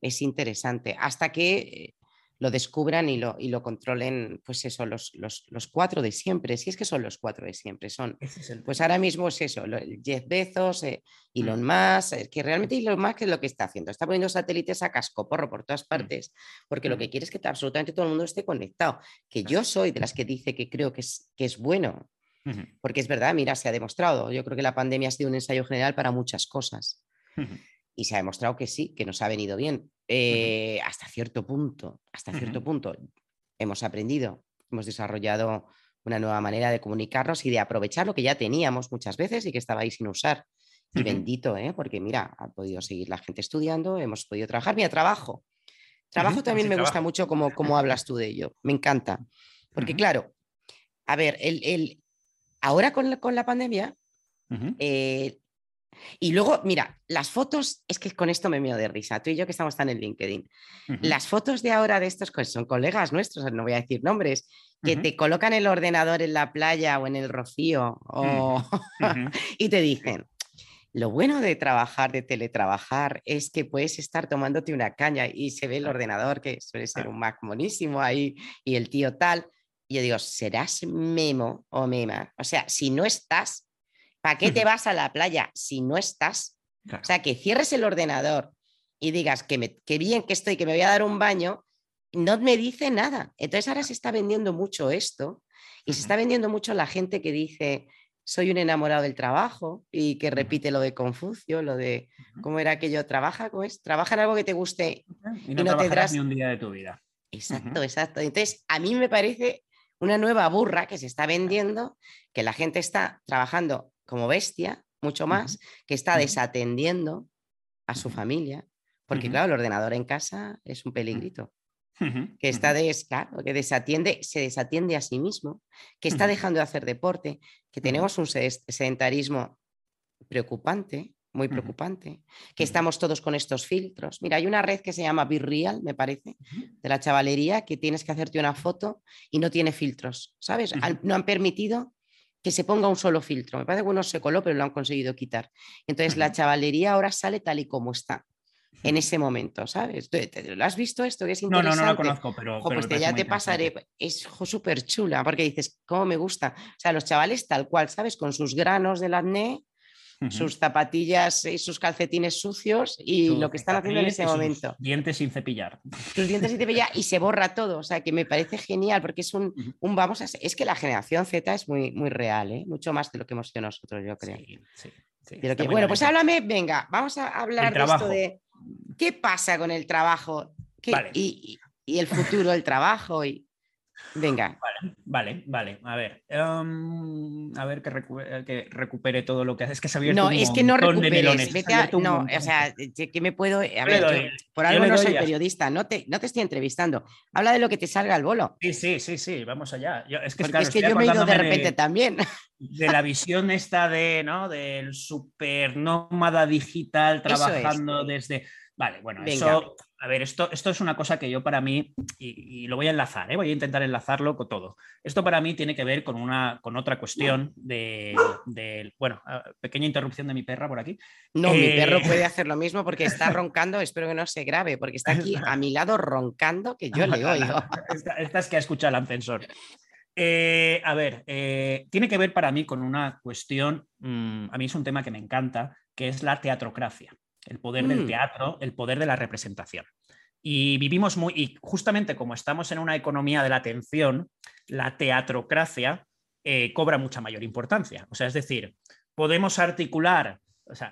es interesante. Hasta que lo descubran y lo, y lo controlen, pues eso, los, los, cuatro de siempre, si es que son los cuatro de siempre, son, pues ahora mismo es eso, Jeff Bezos, eh, Elon mm. Musk, eh, que realmente Elon Musk es lo que está haciendo, está poniendo satélites a cascoporro por todas mm. partes, porque lo que mm. quiere es que absolutamente todo el mundo esté conectado, que yo soy de las que dice que creo que es, que es bueno, porque es verdad, mira, se ha demostrado, yo creo que la pandemia ha sido un ensayo general para muchas cosas. Y se ha demostrado que sí, que nos ha venido bien. Eh, hasta cierto punto, hasta cierto punto hemos aprendido, hemos desarrollado una nueva manera de comunicarnos y de aprovechar lo que ya teníamos muchas veces y que estaba ahí sin usar. Y bendito, ¿eh? porque mira, ha podido seguir la gente estudiando, hemos podido trabajar. Mira, trabajo. Trabajo también me gusta mucho como, como hablas tú de ello. Me encanta. Porque claro, a ver, el, ahora con, con la pandemia, y luego, mira, las fotos, es que con esto me meo de risa, tú y yo que estamos tan en LinkedIn. Las fotos de ahora de estos son colegas nuestros, no voy a decir nombres, que te colocan el ordenador en la playa o en el rocío y te dicen, lo bueno de trabajar, de teletrabajar, es que puedes estar tomándote una caña y se ve el ordenador, que suele ser un Mac monísimo ahí, y el tío tal. Y yo digo, ¿serás memo o mema? O sea, si no estás, ¿Para qué te vas a la playa si no estás? O sea, que cierres el ordenador y digas que, me, bien que estoy, que me voy a dar un baño, no me dice nada. Entonces ahora se está vendiendo mucho esto y se está vendiendo mucho la gente que dice, soy un enamorado del trabajo y que repite lo de Confucio, lo de cómo era que yo trabaja, ¿cómo es? Trabaja en algo que te guste y no, tendrás ni un día de tu vida. Exacto, exacto. Entonces, a mí me parece una nueva burra que se está vendiendo, que la gente está trabajando como bestia, mucho más, que está desatendiendo a su familia, porque claro, el ordenador en casa es un peligrito. Que está des, que desatiende, se desatiende a sí mismo, que está dejando de hacer deporte, que tenemos un sedentarismo preocupante, muy preocupante, que estamos todos con estos filtros. Mira, hay una red que se llama Virreal, me parece, de la chavalería, que tienes que hacerte una foto y no tiene filtros, ¿sabes? No han permitido que se ponga un solo filtro. Me parece que uno se coló, pero lo han conseguido quitar. Entonces, la chavalería ahora sale tal y como está en ese momento, ¿sabes? ¿Lo has visto esto? Que es interesante. No, no, no lo conozco, pero. pues ya te pasaré. Es súper chula, porque dices, ¿cómo me gusta? O sea, los chavales tal cual, ¿sabes? Con sus granos del acné, sus zapatillas y sus calcetines sucios y lo que están haciendo en ese momento. Dientes sin cepillar. Sus dientes sin cepillar y se borra todo. O sea, que me parece genial porque es un, un vamos a. Es que la generación Z es muy, muy real, ¿eh? mucho más de lo que hemos sido nosotros, yo creo. Sí, sí, bueno, pues háblame, venga, vamos a hablar de esto de qué pasa con el trabajo y, y, el futuro del trabajo. Y... Venga. Vale, vale, vale. A ver. Em, a ver que, recupere, todo lo que hace. Es que se No, es que no recuperes. Vete a, no, o sea, que me puedo. A ver, por algo no soy periodista, no te, no te estoy entrevistando. Habla de lo que te salga al bolo. Sí, sí, sí, sí, vamos allá. es que, es que yo me he ido de repente también. De la visión esta de, ¿no? Del super nómada digital trabajando desde. Vale, bueno, eso a ver, esto, esto es una cosa que yo para mí, y, lo voy a enlazar, ¿eh? voy a intentar enlazarlo con todo. Esto para mí tiene que ver con, una, con otra cuestión de, bueno, pequeña interrupción de mi perra por aquí. No, mi perro eh, puede hacer lo mismo porque está roncando, espero que no se grave, porque está aquí a mi lado roncando que yo le oigo. Esta, es que ha escuchado el ascensor. Eh, a ver, tiene que ver para mí con una cuestión, mm, a mí es un tema que me encanta, que es la teatrocracia el poder del mm. teatro, el poder de la representación. Y vivimos muy, y justamente como estamos en una economía de la atención, la teatrocracia eh, cobra mucha mayor importancia. O sea, es decir, podemos articular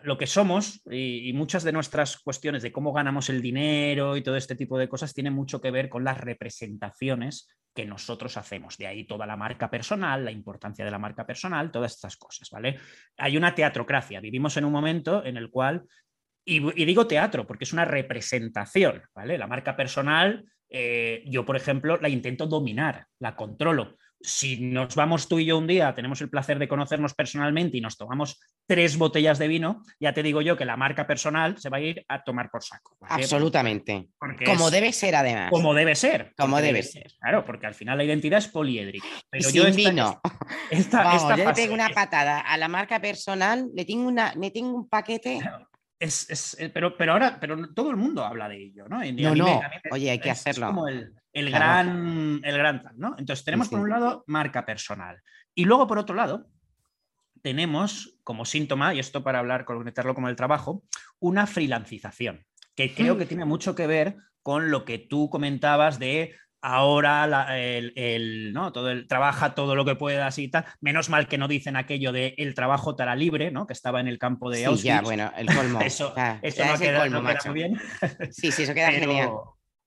lo que somos y, muchas de nuestras cuestiones de cómo ganamos el dinero y todo este tipo de cosas tienen mucho que ver con las representaciones que nosotros hacemos. De ahí toda la marca personal, la importancia de la marca personal, todas estas cosas, ¿vale? Hay una teatrocracia. Vivimos en un momento en el cual y, digo teatro porque es una representación, ¿vale? La marca personal, eh, yo, por ejemplo, la intento dominar, la controlo. Si nos vamos tú y yo un día, tenemos el placer de conocernos personalmente y nos tomamos tres botellas de vino, ya te digo yo que la marca personal se va a ir a tomar por saco. Absolutamente. como debe ser, además. Como debe ser. Como debe ser. Claro, porque al final la identidad es poliédrica. Pero yo sin vino. yo le tengo una patada a la marca personal, le tengo, una, le tengo un paquete. Es, eh, pero, pero ahora, pero todo el mundo habla de ello, ¿no? no, no. Oye, hay que hacerlo. Es como el, gran, el gran tal, ¿no? Entonces tenemos por un lado marca personal. Y luego, por otro lado, tenemos como síntoma, y esto para hablar, conectarlo con el trabajo, una freelancización, que creo que mm. tiene mucho que ver con lo que tú comentabas de ahora el, ¿no? todo el, trabaja todo lo que puedas y tal. Menos mal que no dicen aquello de el trabajo estará libre, ¿no? Que estaba en el campo de sí, Auschwitz. Ya, bueno, el colmo. eso, no, queda, muy bien. Sí, sí, eso queda genial.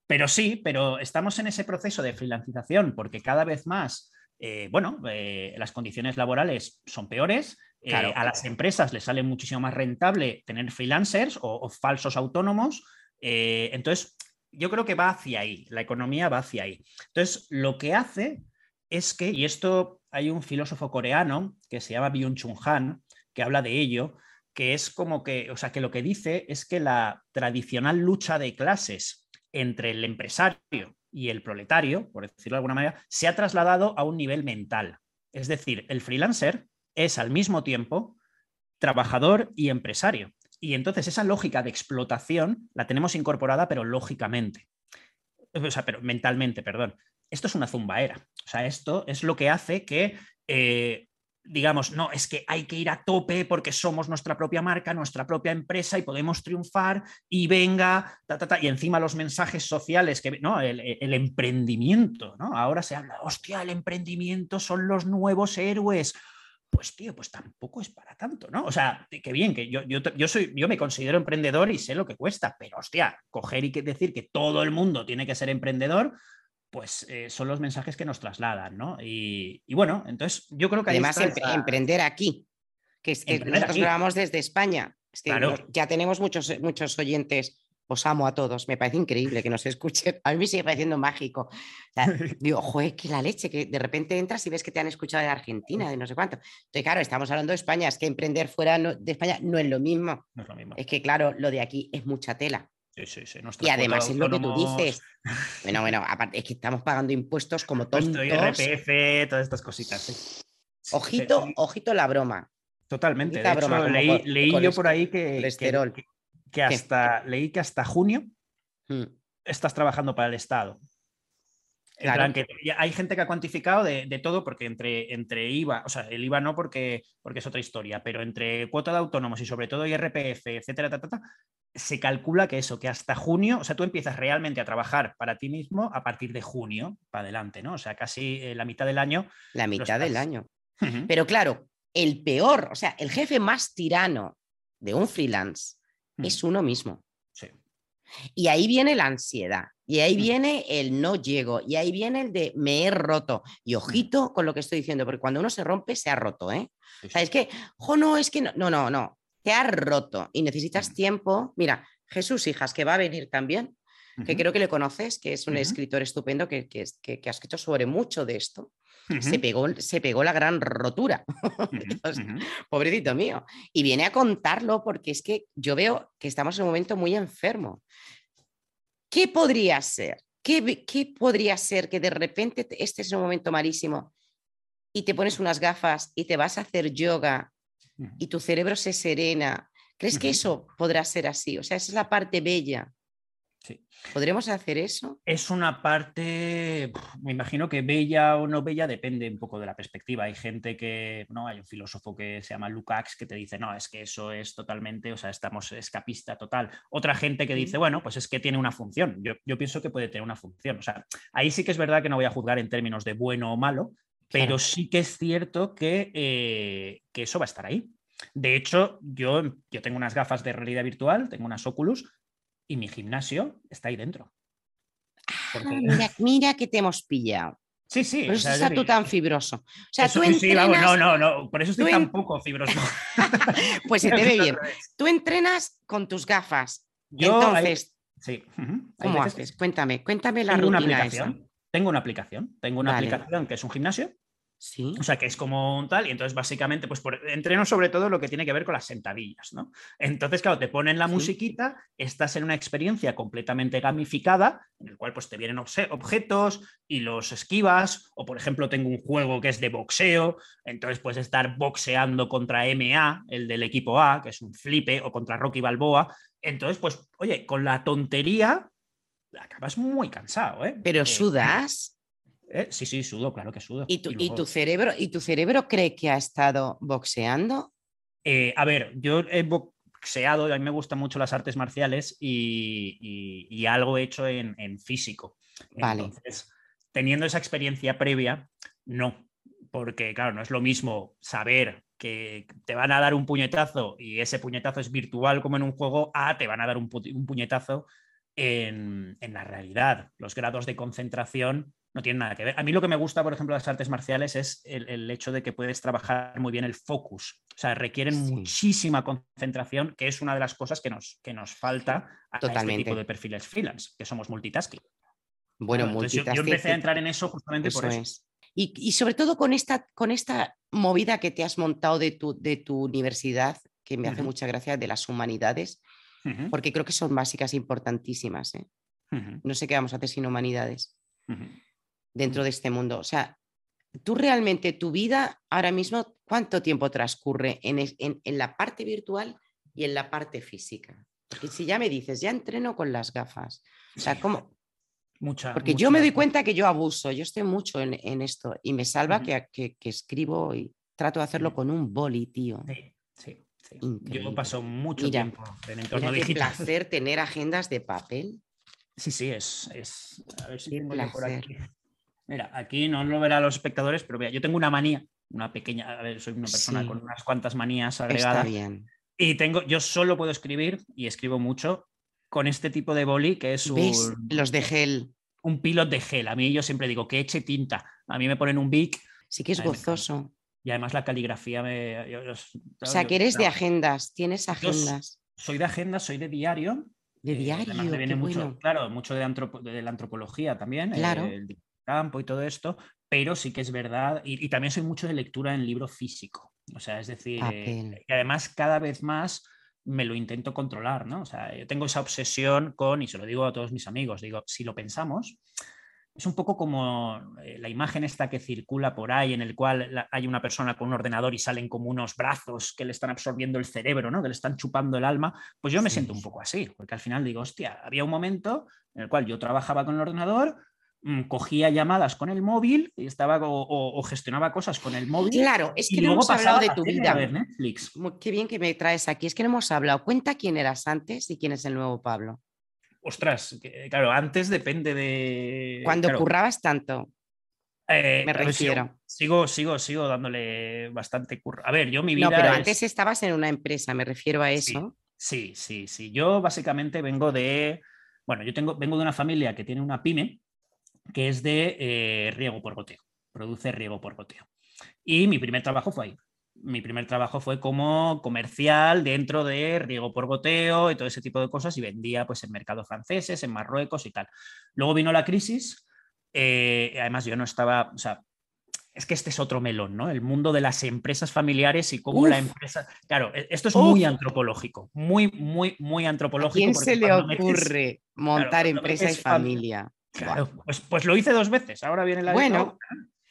Pero sí, pero estamos en ese proceso de freelancización porque cada vez más, eh, bueno, eh, las condiciones laborales son peores. Eh, a las empresas les sale muchísimo más rentable tener freelancers o, o falsos autónomos. entonces, yo creo que va hacia ahí, la economía va hacia ahí. Entonces, lo que hace es que, y esto hay un filósofo coreano que se llama Byung-Chun Han, que habla de ello, que es como que, o sea, que lo que dice es que la tradicional lucha de clases entre el empresario y el proletario, por decirlo de alguna manera, se ha trasladado a un nivel mental. Es decir, el freelancer es al mismo tiempo trabajador y empresario. Y entonces esa lógica de explotación la tenemos incorporada, pero lógicamente. O sea, pero mentalmente, perdón. Esto es una zumbaera. O sea, esto es lo que hace que, eh, digamos, no, es que hay que ir a tope porque somos nuestra propia marca, nuestra propia empresa y podemos triunfar y venga, ta, ta, ta. y encima los mensajes sociales, que, ¿no? El, el emprendimiento, ¿no? Ahora se habla, hostia, el emprendimiento son los nuevos héroes pues tío, pues tampoco es para tanto, ¿no? O sea, que bien, que yo, yo, soy, yo me considero emprendedor y sé lo que cuesta, pero hostia, coger y decir que todo el mundo tiene que ser emprendedor, pues eh, son los mensajes que nos trasladan, ¿no? Y, bueno, entonces yo creo que... Además, emprender aquí, que es que nosotros grabamos desde España. ya tenemos muchos, muchos oyentes os amo a todos, me parece increíble que nos escuchen. A mí me sigue pareciendo mágico. digo, joder, que la leche, que de repente entras y ves que te han escuchado de Argentina, de no sé cuánto. Entonces, claro, estamos hablando de España, es que emprender fuera de España no es lo mismo. No es lo mismo. Es que, claro, lo de aquí es mucha tela. Sí, sí, sí. Y además es lo que tú dices. Bueno, bueno, aparte es que estamos pagando impuestos como tontos. RPF, todas estas cositas. Ojito, ojito la broma. Totalmente. De hecho, leí, yo por ahí que, que, que hasta, leí que hasta junio hmm. estás trabajando para el Estado. hay gente que ha cuantificado de, todo, porque entre, entre IVA, o sea, el IVA no porque, porque es otra historia, pero entre cuota de autónomos y sobre todo IRPF, etcétera, se calcula que eso, que hasta junio, o sea, tú empiezas realmente a trabajar para ti mismo a partir de junio para adelante, ¿no? O sea, casi eh, la mitad del año. La mitad del año. Pero claro, el peor, o sea, el jefe más tirano de un freelance Mm. es uno mismo. Y ahí viene la ansiedad. Y ahí viene el no llego. Y ahí viene el de me he roto. Y ojito con lo que estoy diciendo, porque cuando uno se rompe, se ha roto, ¿eh? O sea, es que, jo, no, es que no, no, no, no. Te has roto y necesitas tiempo. Mira, Jesús Hijas, que va a venir también, que creo que le conoces, que es un escritor estupendo que, que, que, ha escrito sobre mucho de esto. Se, pegó, se pegó la gran rotura. pobrecito mío. Y viene a contarlo porque es que yo veo que estamos en un momento muy enfermo. ¿Qué podría ser? ¿Qué, ¿Qué, podría ser que de repente este es un momento malísimo y te pones unas gafas y te vas a hacer yoga y tu cerebro se serena? ¿Crees que eso podrá ser así? O sea, esa es la parte bella ¿Podremos hacer eso? Es una parte, me imagino que bella o no bella depende un poco de la perspectiva. Hay gente que, no, hay un filósofo que se llama Lukács que te dice, no, es que eso es totalmente, o sea, estamos escapista total. Otra gente que dice, bueno, pues es que tiene una función. Yo, pienso que puede tener una función. O sea, ahí sí que es verdad que no voy a juzgar en términos de bueno o malo, pero sí que es cierto que, eh, que eso va a estar ahí. De hecho, yo, yo tengo unas gafas de realidad virtual, tengo unas Oculus, y mi gimnasio está ahí dentro. Ah, mira, que te hemos pillado. Sí, sí. Por eso estás tú tan fibroso. O sea, tú no, no, no, por eso estoy tan poco fibroso. pues se te ve bien. Tú entrenas con tus gafas. Yo, Entonces, sí. ¿cómo haces? Cuéntame, cuéntame la tengo rutina una aplicación. Tengo una aplicación. Tengo una aplicación que es un gimnasio o sea, que es como un tal, y entonces básicamente, pues por, entreno sobre todo lo que tiene que ver con las sentadillas, ¿no? Entonces, claro, te ponen la musiquita, estás en una experiencia completamente gamificada, en el cual pues te vienen objetos y los esquivas, o por ejemplo tengo un juego que es de boxeo, entonces puedes estar boxeando contra MA, el del equipo A, que es un flipe, o contra Rocky Balboa, entonces pues, oye, con la tontería acabas muy cansado, ¿eh? Pero eh, sudas. Eh, sí, sí, sudo, claro que sudo. ¿Y tu, cerebro, ¿Y tu cerebro cree que ha estado boxeando? Eh, a ver, yo he boxeado, a mí me gustan mucho las artes marciales y, algo hecho en, físico. Vale. Entonces, teniendo esa experiencia previa, no, porque claro, no es lo mismo saber que te van a dar un puñetazo y ese puñetazo es virtual como en un juego, a te van a dar un, puñetazo en, en, la realidad. Los grados de concentración no tiene nada que ver. A mí lo que me gusta, por ejemplo, de las artes marciales es el, hecho de que puedes trabajar muy bien el focus. O sea, requieren muchísima concentración, que es una de las cosas que nos, que nos falta a este tipo de perfiles freelance, que somos multitasking. Bueno, multitasking. Yo, empecé a entrar en eso justamente por eso. Y, sobre todo con esta, con esta movida que te has montado de tu, de tu universidad, que me hace mucha gracia, de las humanidades, porque creo que son básicas importantísimas. ¿eh? No sé qué vamos a hacer sin humanidades dentro de este mundo. O sea, tú realmente, tu vida ahora mismo, ¿cuánto tiempo transcurre en, en, la parte virtual y en la parte física? Porque si ya me dices, ya entreno con las gafas. O sea, ¿cómo? Mucha, Porque yo me doy cuenta que yo abuso, yo estoy mucho en, esto y me salva que, que, escribo y trato de hacerlo con un boli, tío. Sí, sí. sí. Yo paso mucho tiempo en entorno mira digital. Qué placer tener agendas de papel. Sí, sí, es. es... A ver si tengo por aquí. Mira, aquí no lo verán los espectadores, pero vea, yo tengo una manía, una pequeña, a ver, soy una persona con unas cuantas manías agregadas. Está bien. Y tengo, yo solo puedo escribir, y escribo mucho, con este tipo de boli, que es un, Los de gel. Un pilot de gel. A mí yo siempre digo que eche tinta. A mí me ponen un Bic. Sí que es gozoso. Y además la caligrafía me... o sea, que eres de agendas, tienes agendas. soy de agendas, soy de diario. De eh, diario. mucho, Claro, mucho de, de, la antropología también. Claro campo y todo esto, pero sí que es verdad, y, también soy mucho de lectura en libro físico, o sea, es decir, eh, y además cada vez más me lo intento controlar, ¿no? O sea, yo tengo esa obsesión con, y se lo digo a todos mis amigos, digo, si lo pensamos, es un poco como eh, la imagen esta que circula por ahí, en el cual hay una persona con un ordenador y salen como unos brazos que le están absorbiendo el cerebro, ¿no? que le están chupando el alma, pues yo me siento un poco así, porque al final digo, hostia, había un momento en el cual yo trabajaba con el ordenador, cogía llamadas con el móvil y estaba o, gestionaba cosas con el móvil. Claro, es que no hemos hablado de tu vida. Netflix. Qué bien que me traes aquí. Es que no hemos hablado. Cuenta quién eras antes y quién es el nuevo Pablo. Ostras, claro, antes depende de. Cuando currabas tanto. Eh, me refiero. sigo, sigo, sigo dándole bastante curro. A ver, yo mi vida. No, pero antes estabas en una empresa, me refiero a eso. Sí, sí, sí. Yo básicamente vengo de Bueno, yo tengo, vengo de una familia que tiene una pyme que es de eh, riego por goteo, produce riego por goteo. Y mi primer trabajo fue ahí. Mi primer trabajo fue como comercial dentro de riego por goteo y todo ese tipo de cosas y vendía pues en mercados franceses, en Marruecos y tal. Luego vino la crisis, eh, además yo no estaba, o sea, es que este es otro melón, ¿no? El mundo de las empresas familiares y cómo la empresa. Claro, e, esto es muy antropológico, muy, muy, muy antropológico. ¿A quién se le ocurre montar empresa y familia? Claro, pues, pues, lo hice dos veces. Ahora viene la bueno,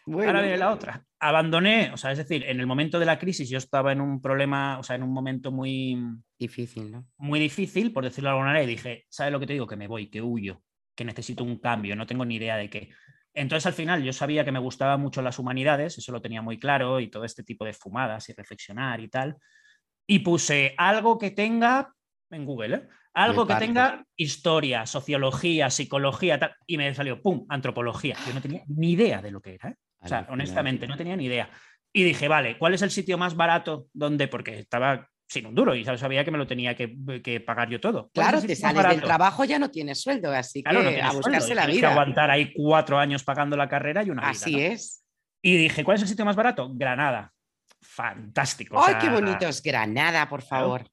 Ahora viene la otra. Abandoné, o sea, es decir, en el momento de la crisis yo estaba en un problema, o sea, en un momento muy difícil, ¿no? Muy difícil, por decirlo de alguna manera, y dije, ¿sabes lo que te digo? Que me voy, que huyo, que necesito un cambio, no tengo ni idea de qué. Entonces, al final, yo sabía que me gustaban mucho las humanidades, eso lo tenía muy claro, y todo este tipo de fumadas y reflexionar y tal. Y puse algo que tenga en Google, ¿eh? Algo que tenga historia, sociología, psicología, tal, y me salió, ¡pum!, antropología. Yo no tenía ni idea de lo que era. ¿eh? O sea, honestamente, no tenía ni idea. Y dije, vale, ¿cuál es el sitio más barato donde? Porque estaba sin un duro y sabía que me lo tenía que, pagar yo todo. Claro, te sales del trabajo, ya no tienes sueldo, así que a buscarse la vida. que aguantar ahí cuatro años pagando la carrera y una Así es. Y dije, ¿cuál es el sitio más barato? Granada. Fantástico. ¡Ay, qué bonito es Granada, por favor!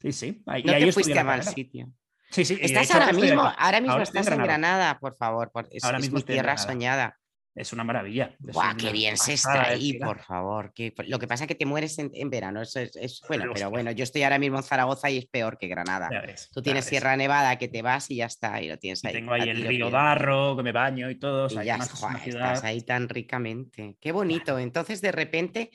Sí, sí. no te fuiste a mal sitio. Sí, sí. Estás ahora mismo, ahora mismo estás en Granada. por favor. es, ahora mismo mi tierra soñada es una maravilla. ¡Guau, qué bien se está ahí, por favor! lo que pasa es que te mueres en, verano. es, bueno, pero bueno, yo estoy ahora mismo en Zaragoza y es peor que Granada. Tú tienes Sierra Nevada que te vas y ya está, y lo tienes ahí. tengo ahí el río Darro, que me baño y todo. y ya estás ahí tan ricamente. Qué bonito. Entonces, de repente,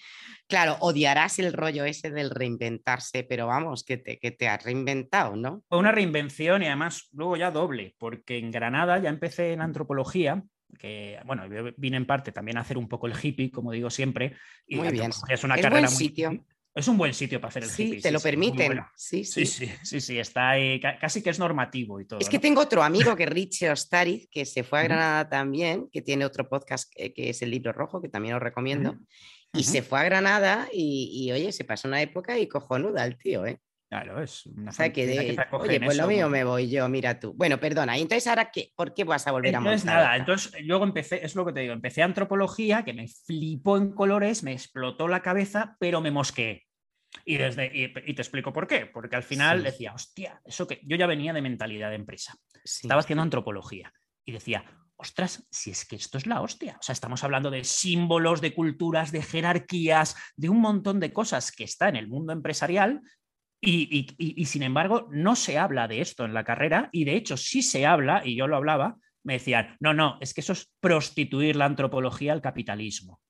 claro, odiarás el rollo ese del reinventarse, pero vamos, que te, que te has reinventado, ¿no? Fue una reinvención y además luego ya doble, porque en Granada ya empecé en antropología que, bueno, vine en parte también a hacer un poco el hippie, como digo siempre. Y muy bien. Es una carrera buen sitio. Es un buen sitio para hacer el sí, Te lo permiten. Sí, sí. Sí, sí, está ahí, casi que es normativo y todo. Es que tengo otro amigo que Richie Ostariz, que se fue a Granada también, que tiene otro podcast que, es El Libro Rojo, que también os recomiendo. Y se fue a Granada y, y, oye, se pasó una época y cojonuda el tío, ¿eh? Claro, es una o sea, que, de, oye, pues lo mío me voy yo, mira tú. Bueno, perdona, y entonces ahora qué, ¿por qué vas a volver a montar? nada, entonces luego empecé, es lo que te digo, empecé antropología, que me flipó en colores, me explotó la cabeza, pero me mosqueé. Y, desde, y, te explico por qué, porque al final decía, hostia, eso que yo ya venía de mentalidad de empresa, estaba haciendo antropología y decía, ostras, si es que esto es la hostia. O sea, estamos hablando de símbolos, de culturas, de jerarquías, de un montón de cosas que está en el mundo empresarial y, sin embargo, no se habla de esto en la carrera y de hecho sí se habla, y yo lo hablaba, me decían, no, no, es que eso es prostituir la antropología al capitalismo.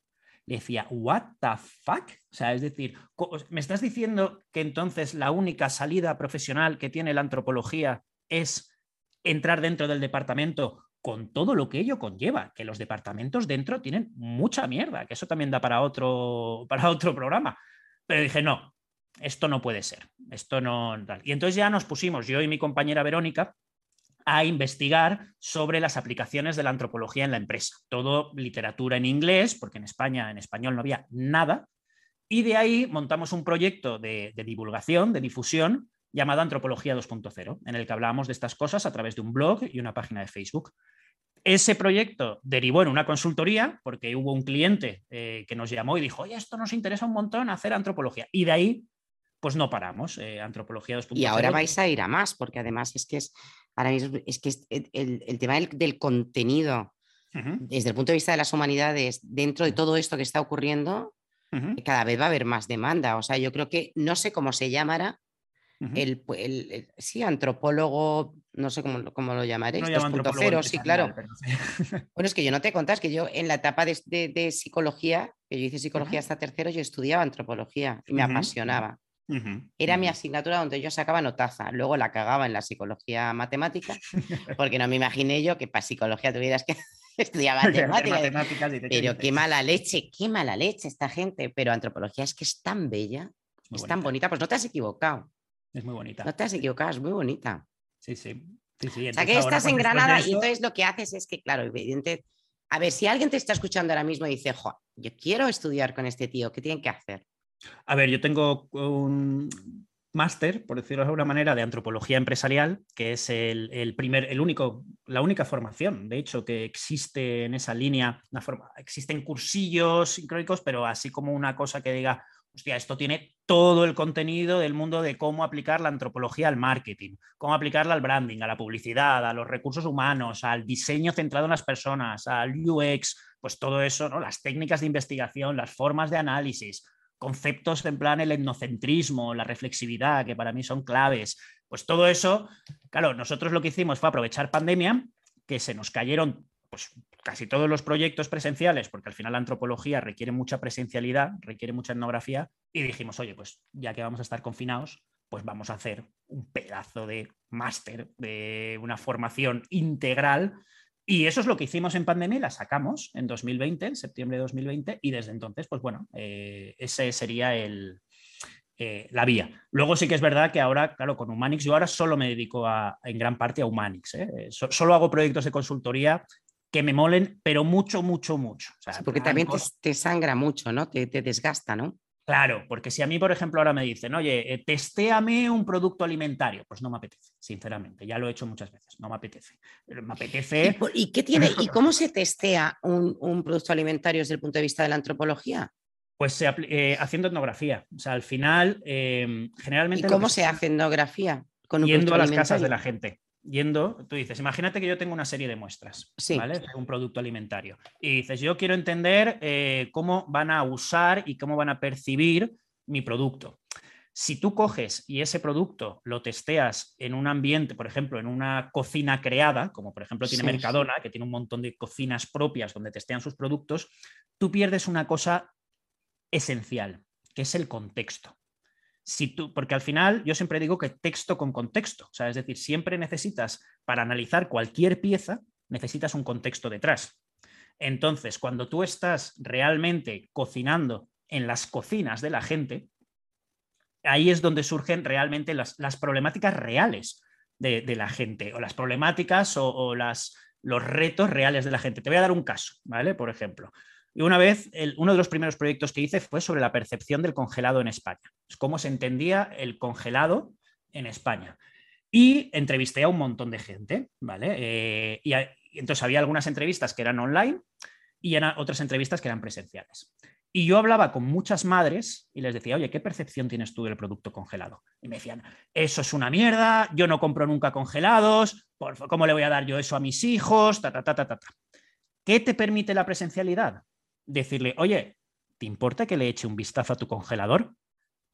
Le decía, ¿what the fuck? O sea, es decir, ¿me estás diciendo que entonces la única salida profesional que tiene la antropología es entrar dentro del departamento con todo lo que ello conlleva? Que los departamentos dentro tienen mucha mierda, que eso también da para otro, para otro programa. Pero dije, no, esto no puede ser, esto no... Y entonces ya nos pusimos, yo y mi compañera Verónica, a investigar sobre las aplicaciones de la antropología en la empresa. Todo literatura en inglés, porque en España, en español no había nada. Y de ahí montamos un proyecto de, divulgación, de difusión, llamado Antropología 2.0, en el que hablábamos de estas cosas a través de un blog y una página de Facebook. Ese proyecto derivó en una consultoría porque hubo un cliente eh, que nos llamó y dijo, oye, esto nos interesa un montón hacer antropología. Y de ahí pues no paramos. Eh, antropología 2.0. Y ahora vais a ir a más, porque además es que es, ahora mismo, es que el, tema del, contenido, desde el punto de vista de las humanidades, dentro de todo esto que está ocurriendo, cada vez va a haber más demanda. O sea, yo creo que no sé cómo se llamará. el, sí, antropólogo, no sé cómo, cómo lo llamaré, 2.0, sí, claro. bueno, es que yo no te contas que yo en la etapa de, psicología, que yo hice psicología hasta tercero, yo estudiaba antropología y me apasionaba. Era mi asignatura donde yo sacaba notaza, luego la cagaba en la psicología matemática, porque no me imaginé yo que para psicología tuvieras que estudiar matemáticas. pero qué mala leche, qué mala leche esta gente. Pero antropología es que es tan bella, es, tan bonita, pues no te has equivocado. Es muy bonita. No te has equivocado, es muy bonita. Sí, sí. o sea que estás en Granada y entonces lo que haces es que, claro, evidente. A ver, si alguien te está escuchando ahora mismo y dice, jo, yo quiero estudiar con este tío, ¿qué tienen que hacer? A ver, yo tengo máster, por decirlo de alguna manera, de antropología empresarial, que es el, primer, el único, la única formación, de hecho, que existe en esa línea. Una forma, existen cursillos sincrónicos, pero así como una cosa que diga, hostia, esto tiene todo el contenido del mundo de cómo aplicar la antropología al marketing, cómo aplicarla al branding, a la publicidad, a los recursos humanos, al diseño centrado en las personas, al UX, pues todo eso, ¿no? Las técnicas de investigación, las formas de análisis, conceptos en plan el etnocentrismo, la reflexividad, que para mí son claves. Pues todo eso, claro, nosotros lo que hicimos fue aprovechar pandemia, que se nos cayeron pues, casi todos los proyectos presenciales, porque al final la antropología requiere mucha presencialidad, requiere mucha etnografía, y dijimos, oye, pues ya que vamos a estar confinados, pues vamos a hacer un pedazo de máster, de una formación integral y eso es lo que hicimos en pandemia y la sacamos en 2020, en septiembre de 2020, y desde entonces, pues bueno, eh, ese sería el, eh, la vía. Luego sí que es verdad que ahora, claro, con Humanix, yo ahora solo me dedico a, en gran parte a Humanix. ¿eh? solo hago proyectos de consultoría que me molen, pero mucho, mucho, mucho. porque también te, sangra mucho, ¿no? Te, te desgasta, ¿no? Claro, porque si a mí, por ejemplo, ahora me dicen, oye, eh, testéame un producto alimentario, pues no me apetece, sinceramente. Ya lo he hecho muchas veces, no me apetece. Me apetece. ¿Y, qué tiene, ¿y cómo se testea un, producto alimentario desde el punto de vista de la antropología? Pues eh, haciendo etnografía. O sea, al final, em, generalmente. ¿Y cómo se hace etnografía? Con yendo a las casas de la gente yendo, tú dices, imagínate que yo tengo una serie de muestras, ¿vale? un producto alimentario. Y dices, yo quiero entender eh, cómo van a usar y cómo van a percibir mi producto. Si tú coges y ese producto lo testeas en un ambiente, por ejemplo, en una cocina creada, como por ejemplo tiene Mercadona, que tiene un montón de cocinas propias donde testean sus productos, tú pierdes una cosa esencial, que es el contexto tú, porque al final yo siempre digo que texto con contexto, o es decir, siempre necesitas, para analizar cualquier pieza, necesitas un contexto detrás. Entonces, cuando tú estás realmente cocinando en las cocinas de la gente, ahí es donde surgen realmente las, problemáticas reales de, la gente, o las problemáticas o, las, los retos reales de la gente. Te voy a dar un caso, ¿vale? Por ejemplo, y una vez, uno de los primeros proyectos que hice fue sobre la percepción del congelado en España. Es cómo se entendía el congelado en España. Y entrevisté a un montón de gente, ¿vale? Eh, y, entonces había algunas entrevistas que eran online y otras entrevistas que eran presenciales. Y yo hablaba con muchas madres y les decía, oye, ¿qué percepción tienes tú del producto congelado? Y me decían, eso es una mierda, yo no compro nunca congelados, ¿cómo le voy a dar yo eso a mis hijos? Ta, ta, ta, ta, ta. ¿Qué te permite la presencialidad? Decirle, oye, ¿te importa que le eche un vistazo a tu congelador?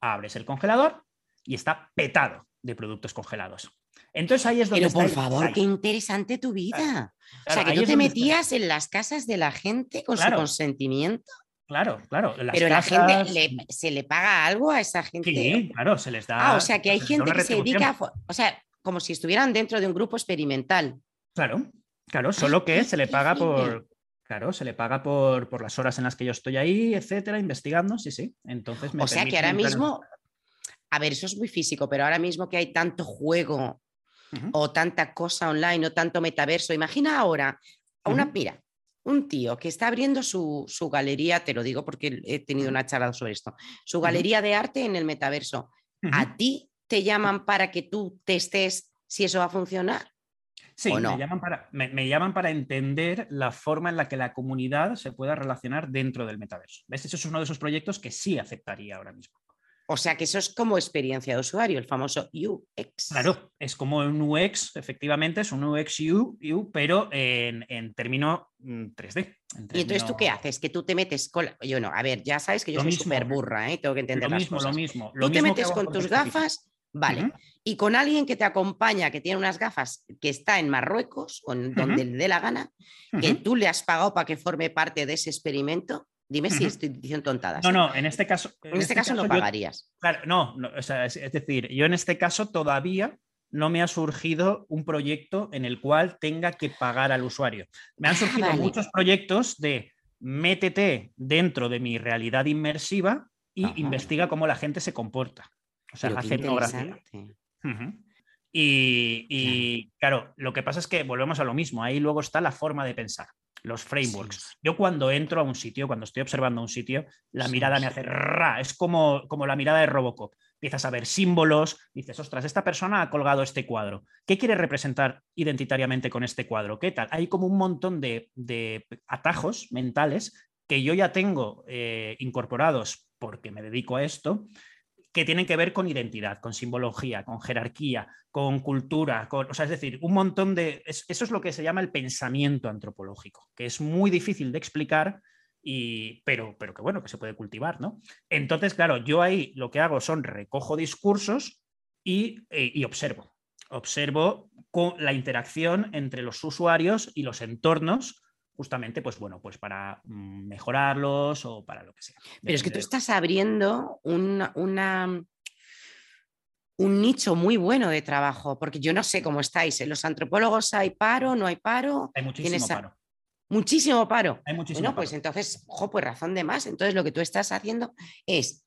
Abres el congelador y está petado de productos congelados. Entonces ahí es donde. Pero por favor, qué interesante tu vida. o sea, que tú te metías en las casas de la gente con su consentimiento. Claro, claro. Pero la gente, ¿se le paga algo a esa gente? Sí, claro, se les da. Ah, o sea, que hay gente que se dedica, o sea, como si estuvieran dentro de un grupo experimental. Claro, claro, solo que se le paga por, Claro, se le paga por, por, las horas en las que yo estoy ahí, etcétera, investigando, sí, sí. Entonces O sea que ahora mismo, a ver, eso es muy físico, pero ahora mismo que hay tanto juego o tanta cosa online o tanto metaverso, imagina ahora a una, mira, un tío que está abriendo su, galería, te lo digo porque he tenido una charla sobre esto, su galería de arte en el metaverso. ¿A ti te llaman para que tú testes si eso va a funcionar? Sí, me, llaman para, me, llaman para, entender la forma en la que la comunidad se pueda relacionar dentro del metaverso. ¿Ves? Eso es uno de esos proyectos que sí aceptaría ahora mismo. O sea que eso es como experiencia de usuario, el famoso UX. Claro, es como un UX, efectivamente, es un UX U, pero en, término 3D. Mm, y entonces tú qué haces? Que tú te metes con... Yo no, a ver, ya sabes que yo soy súper burra, ¿eh? tengo que entender lo las mismo, cosas. Lo mismo, Tú te metes con tus gafas Vale. Y con alguien que te acompaña, que tiene unas gafas, que está en Marruecos o en donde le dé la gana, que tú le has pagado para que forme parte de ese experimento, dime si estoy diciendo tontadas. No, ¿eh? no, en este caso. En, este, este, caso, no pagarías. claro, no, es, decir, yo en este caso todavía no me ha surgido un proyecto en el cual tenga que pagar al usuario. Me han ah, surgido muchos proyectos de métete dentro de mi realidad inmersiva y investiga cómo la gente se comporta. O sea, hace etnografía. Y, claro. lo que pasa es que volvemos a lo mismo. Ahí luego está la forma de pensar, los frameworks. Yo cuando entro a un sitio, cuando estoy observando un sitio, la mirada me hace ra. Es como, como la mirada de Robocop. empiezas a ver símbolos, dices, ostras, esta persona ha colgado este cuadro. ¿Qué quiere representar identitariamente con este cuadro? ¿Qué tal? Hay como un montón de, atajos mentales que yo ya tengo eh, incorporados porque me dedico a esto, que tienen que ver con identidad, con simbología, con jerarquía, con cultura, con, o sea, es decir, un montón de... eso es lo que se llama el pensamiento antropológico, que es muy difícil de explicar, y, pero, pero que bueno, que se puede cultivar, ¿no? Entonces, claro, yo ahí lo que hago son recojo discursos y, eh, y observo. Observo la interacción entre los usuarios y los entornos justamente, pues bueno, pues para mm, mejorarlos o para lo que sea. Pero es que tú estás abriendo una, un nicho muy bueno de trabajo, porque yo no sé cómo estáis. ¿En los antropólogos hay paro, no hay paro? Hay muchísimo paro. Muchísimo paro. Hay muchísimo bueno, pues entonces, ojo, pues razón de más. Entonces lo que tú estás haciendo es,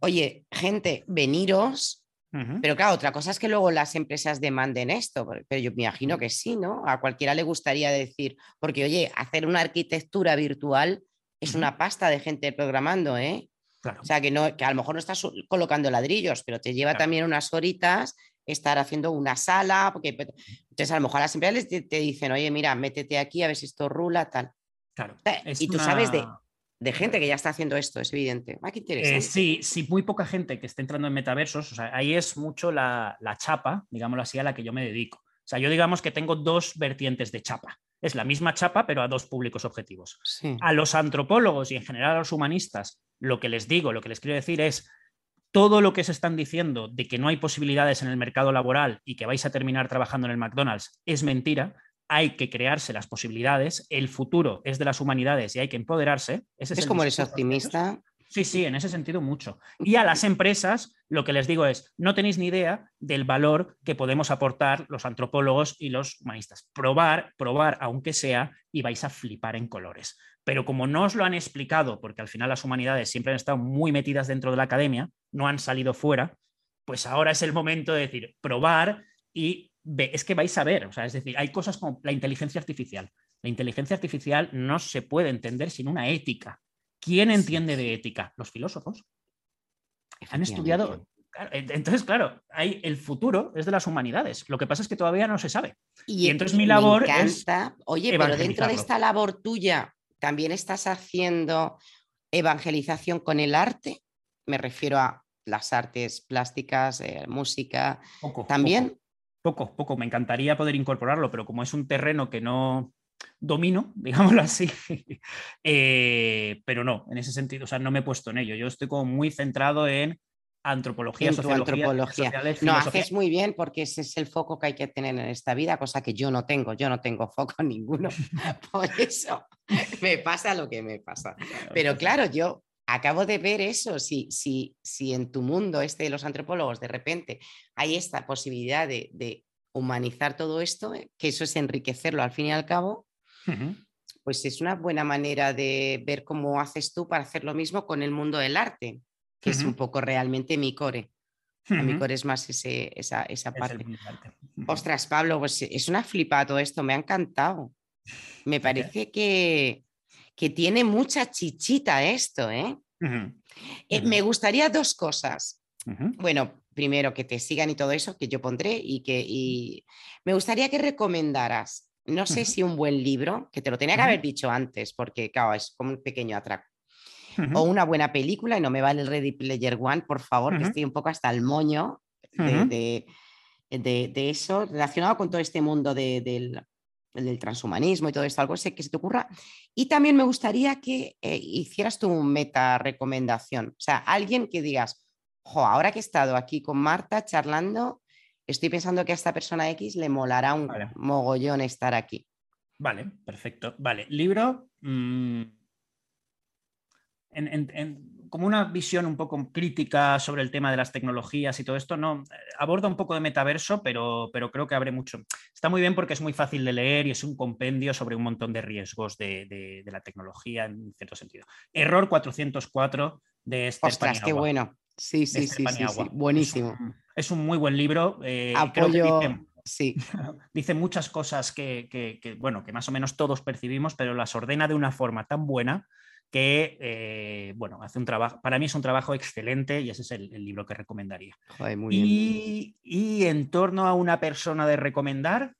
oye, gente, veniros pero claro, otra cosa es que luego las empresas demanden esto, pero yo me imagino que sí, ¿no? A cualquiera le gustaría decir, porque oye, hacer una arquitectura virtual es una pasta de gente programando, ¿eh? O sea, que, no, que a lo mejor no estás colocando ladrillos, pero te lleva también unas horitas estar haciendo una sala, porque entonces a lo mejor las empresas te, dicen, oye, mira, métete aquí a ver si esto rula, tal. Claro. y tú sabes de, de gente que ya está haciendo esto, es evidente. Ah, eh, sí, sí, muy poca gente que esté entrando en metaversos, o sea, ahí es mucho la, chapa, digámoslo así, a la que yo me dedico. O sea, yo digamos que tengo dos vertientes de chapa. Es la misma chapa, pero a dos públicos objetivos. A los antropólogos y en general a los humanistas, lo que les digo, lo que les quiero decir es, todo lo que se están diciendo de que no hay posibilidades en el mercado laboral y que vais a terminar trabajando en el McDonald's es mentira hay que crearse las posibilidades, el futuro es de las humanidades y hay que empoderarse. es, como eres optimista. Sí, sí, en ese sentido mucho. Y a las empresas lo que les digo es, no tenéis ni idea del valor que podemos aportar los antropólogos y los humanistas. Probar, probar, aunque sea, y vais a flipar en colores. Pero como no os lo han explicado, porque al final las humanidades siempre han estado muy metidas dentro de la academia, no han salido fuera, pues ahora es el momento de decir, probar y es que vais a ver, o sea, es decir, hay cosas como la inteligencia artificial. La inteligencia artificial no se puede entender sin una ética. ¿Quién entiende de ética? Los filósofos. Han estudiado. entonces, claro, hay, el futuro es de las humanidades. Lo que pasa es que todavía no se sabe. Y, entonces mi labor es. Oye, pero dentro de esta labor tuya, ¿también estás haciendo evangelización con el arte? Me refiero a las artes plásticas, eh, música. ¿También? Poco, poco. Me encantaría poder incorporarlo, pero como es un terreno que no domino, digámoslo así, eh, pero no, en ese sentido, o sea, no me he puesto en ello. Yo estoy como muy centrado en antropología, sociología. Antropología. no, haces muy bien porque ese es el foco que hay que tener en esta vida, cosa que yo no tengo. Yo no tengo foco ninguno. Por eso me pasa lo que me pasa. Pero claro, yo acabo de ver eso, si, si, si en tu mundo, este de los antropólogos, de repente hay esta posibilidad de, humanizar todo esto, eh, que eso es enriquecerlo al fin y al cabo, pues es una buena manera de ver cómo haces tú para hacer lo mismo con el mundo del arte, que es un poco realmente mi core. mi core es más ese, esa, esa parte. Ostras, Pablo, pues es una flipa todo esto, me ha encantado. Me parece que, que tiene mucha chichita esto, ¿eh? Eh, me gustaría dos cosas. Bueno, primero que te sigan y todo eso, que yo pondré, y que me gustaría que recomendaras, no sé si un buen libro, que te lo tenía que haber dicho antes, porque claro, es como un pequeño atraco. O una buena película, y no me vale el Ready Player One, por favor, que estoy un poco hasta el moño de, de, eso, relacionado con todo este mundo del, del transhumanismo y todo esto, algo sé que se te ocurra. Y también me gustaría que eh, hicieras tu meta recomendación, o sea, alguien que digas, jo, ahora que he estado aquí con Marta charlando, estoy pensando que a esta persona X le molará un mogollón estar aquí. Vale, perfecto. Vale, libro. Mm, en como una visión un poco crítica sobre el tema de las tecnologías y todo esto, no aborda un poco de metaverso, pero, pero creo que abre mucho. Está muy bien porque es muy fácil de leer y es un compendio sobre un montón de riesgos de, la tecnología en cierto sentido. Error 404 de Esther Ostras, qué bueno. Sí, sí, sí, sí, buenísimo. Es un, muy buen libro. Eh, Apoyo. sí. dice muchas cosas que, bueno, que más o menos todos percibimos, pero las ordena de una forma tan buena que, eh, bueno, hace un trabajo, para mí es un trabajo excelente y ese es el, libro que recomendaría. y, y, en torno a una persona de recomendar,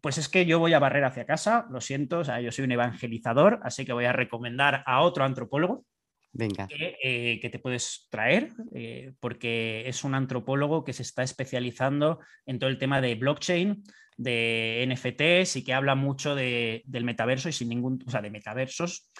pues es que yo voy a barrer hacia casa, lo siento, o sea, yo soy un evangelizador, así que voy a recomendar a otro antropólogo. Venga. Que, eh, te puedes traer, eh, porque es un antropólogo que se está especializando en todo el tema de blockchain, de NFTs y que habla mucho de, del metaverso y sin ningún, o sea, de metaversos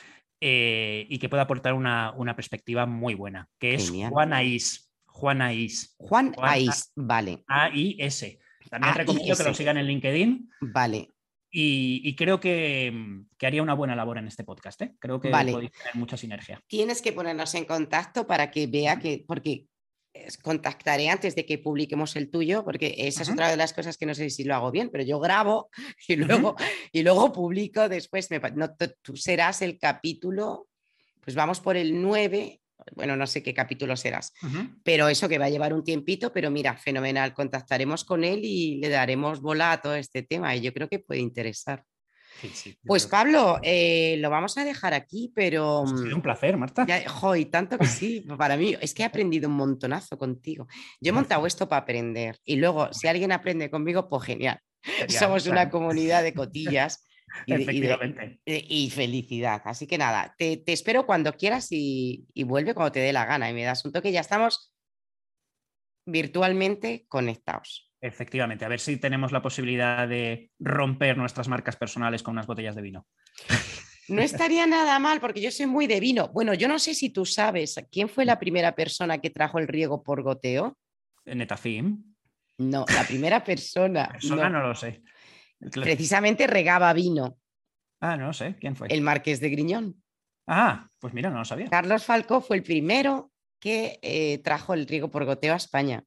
eh, y que puede aportar una, perspectiva muy buena, que es Juan Ais. Juan Ais. Juan, Ais, vale. A-I-S. También recomiendo que lo sigan en LinkedIn. Vale. Y, creo que, haría una buena labor en este podcast. ¿eh? Creo que vale. podéis tener mucha sinergia. Tienes que ponernos en contacto para que vea que, porque contactaré antes de que publiquemos el tuyo, porque esa es otra de las cosas que no sé si lo hago bien, pero yo grabo y luego, y luego publico después. no, tú serás el capítulo, pues vamos por el 9, bueno, no sé qué capítulo serás, pero eso que va a llevar un tiempito, pero mira, fenomenal, contactaremos con él y le daremos bola a todo este tema y yo creo que puede interesar pues Pablo, eh, lo vamos a dejar aquí, pero... Ha sido un placer, Marta. Ya, tanto que sí, para mí, es que he aprendido un montonazo contigo. Yo he montado esto para aprender y luego, si alguien aprende conmigo, pues genial. Somos una comunidad de cotillas. Y, felicidad. Así que nada, te, espero cuando quieras y, y, vuelve cuando te dé la gana y me das un toque. Ya estamos virtualmente conectados. Efectivamente, a ver si tenemos la posibilidad de romper nuestras marcas personales con unas botellas de vino. No estaría nada mal porque yo soy muy de vino. Bueno, yo no sé si tú sabes quién fue la primera persona que trajo el riego por goteo. Netafim. No, la primera persona. persona no. lo sé. Precisamente regaba vino. Ah, no lo sé. ¿Quién fue? El marqués de Griñón. Ah, pues mira, no lo sabía. Carlos Falcó fue el primero que eh, trajo el riego por goteo a España.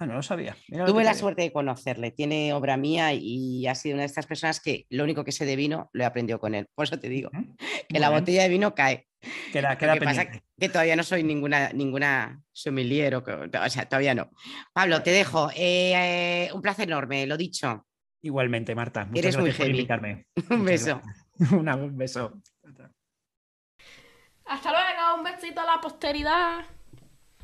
Ah, no lo sabía. Tuve la suerte de conocerle. Tiene obra mía y ha sido una de estas personas que lo único que sé de vino lo he aprendido con él. Por eso te digo que la botella de vino cae. Queda, queda que pasa que todavía no soy ninguna, ninguna sommelier, o, sea, todavía no. Pablo, te dejo. Eh, un placer enorme, lo dicho. Igualmente, Marta. Muchas Eres gracias muy por invitarme. un beso. un beso. Hasta luego, un besito a la posteridad.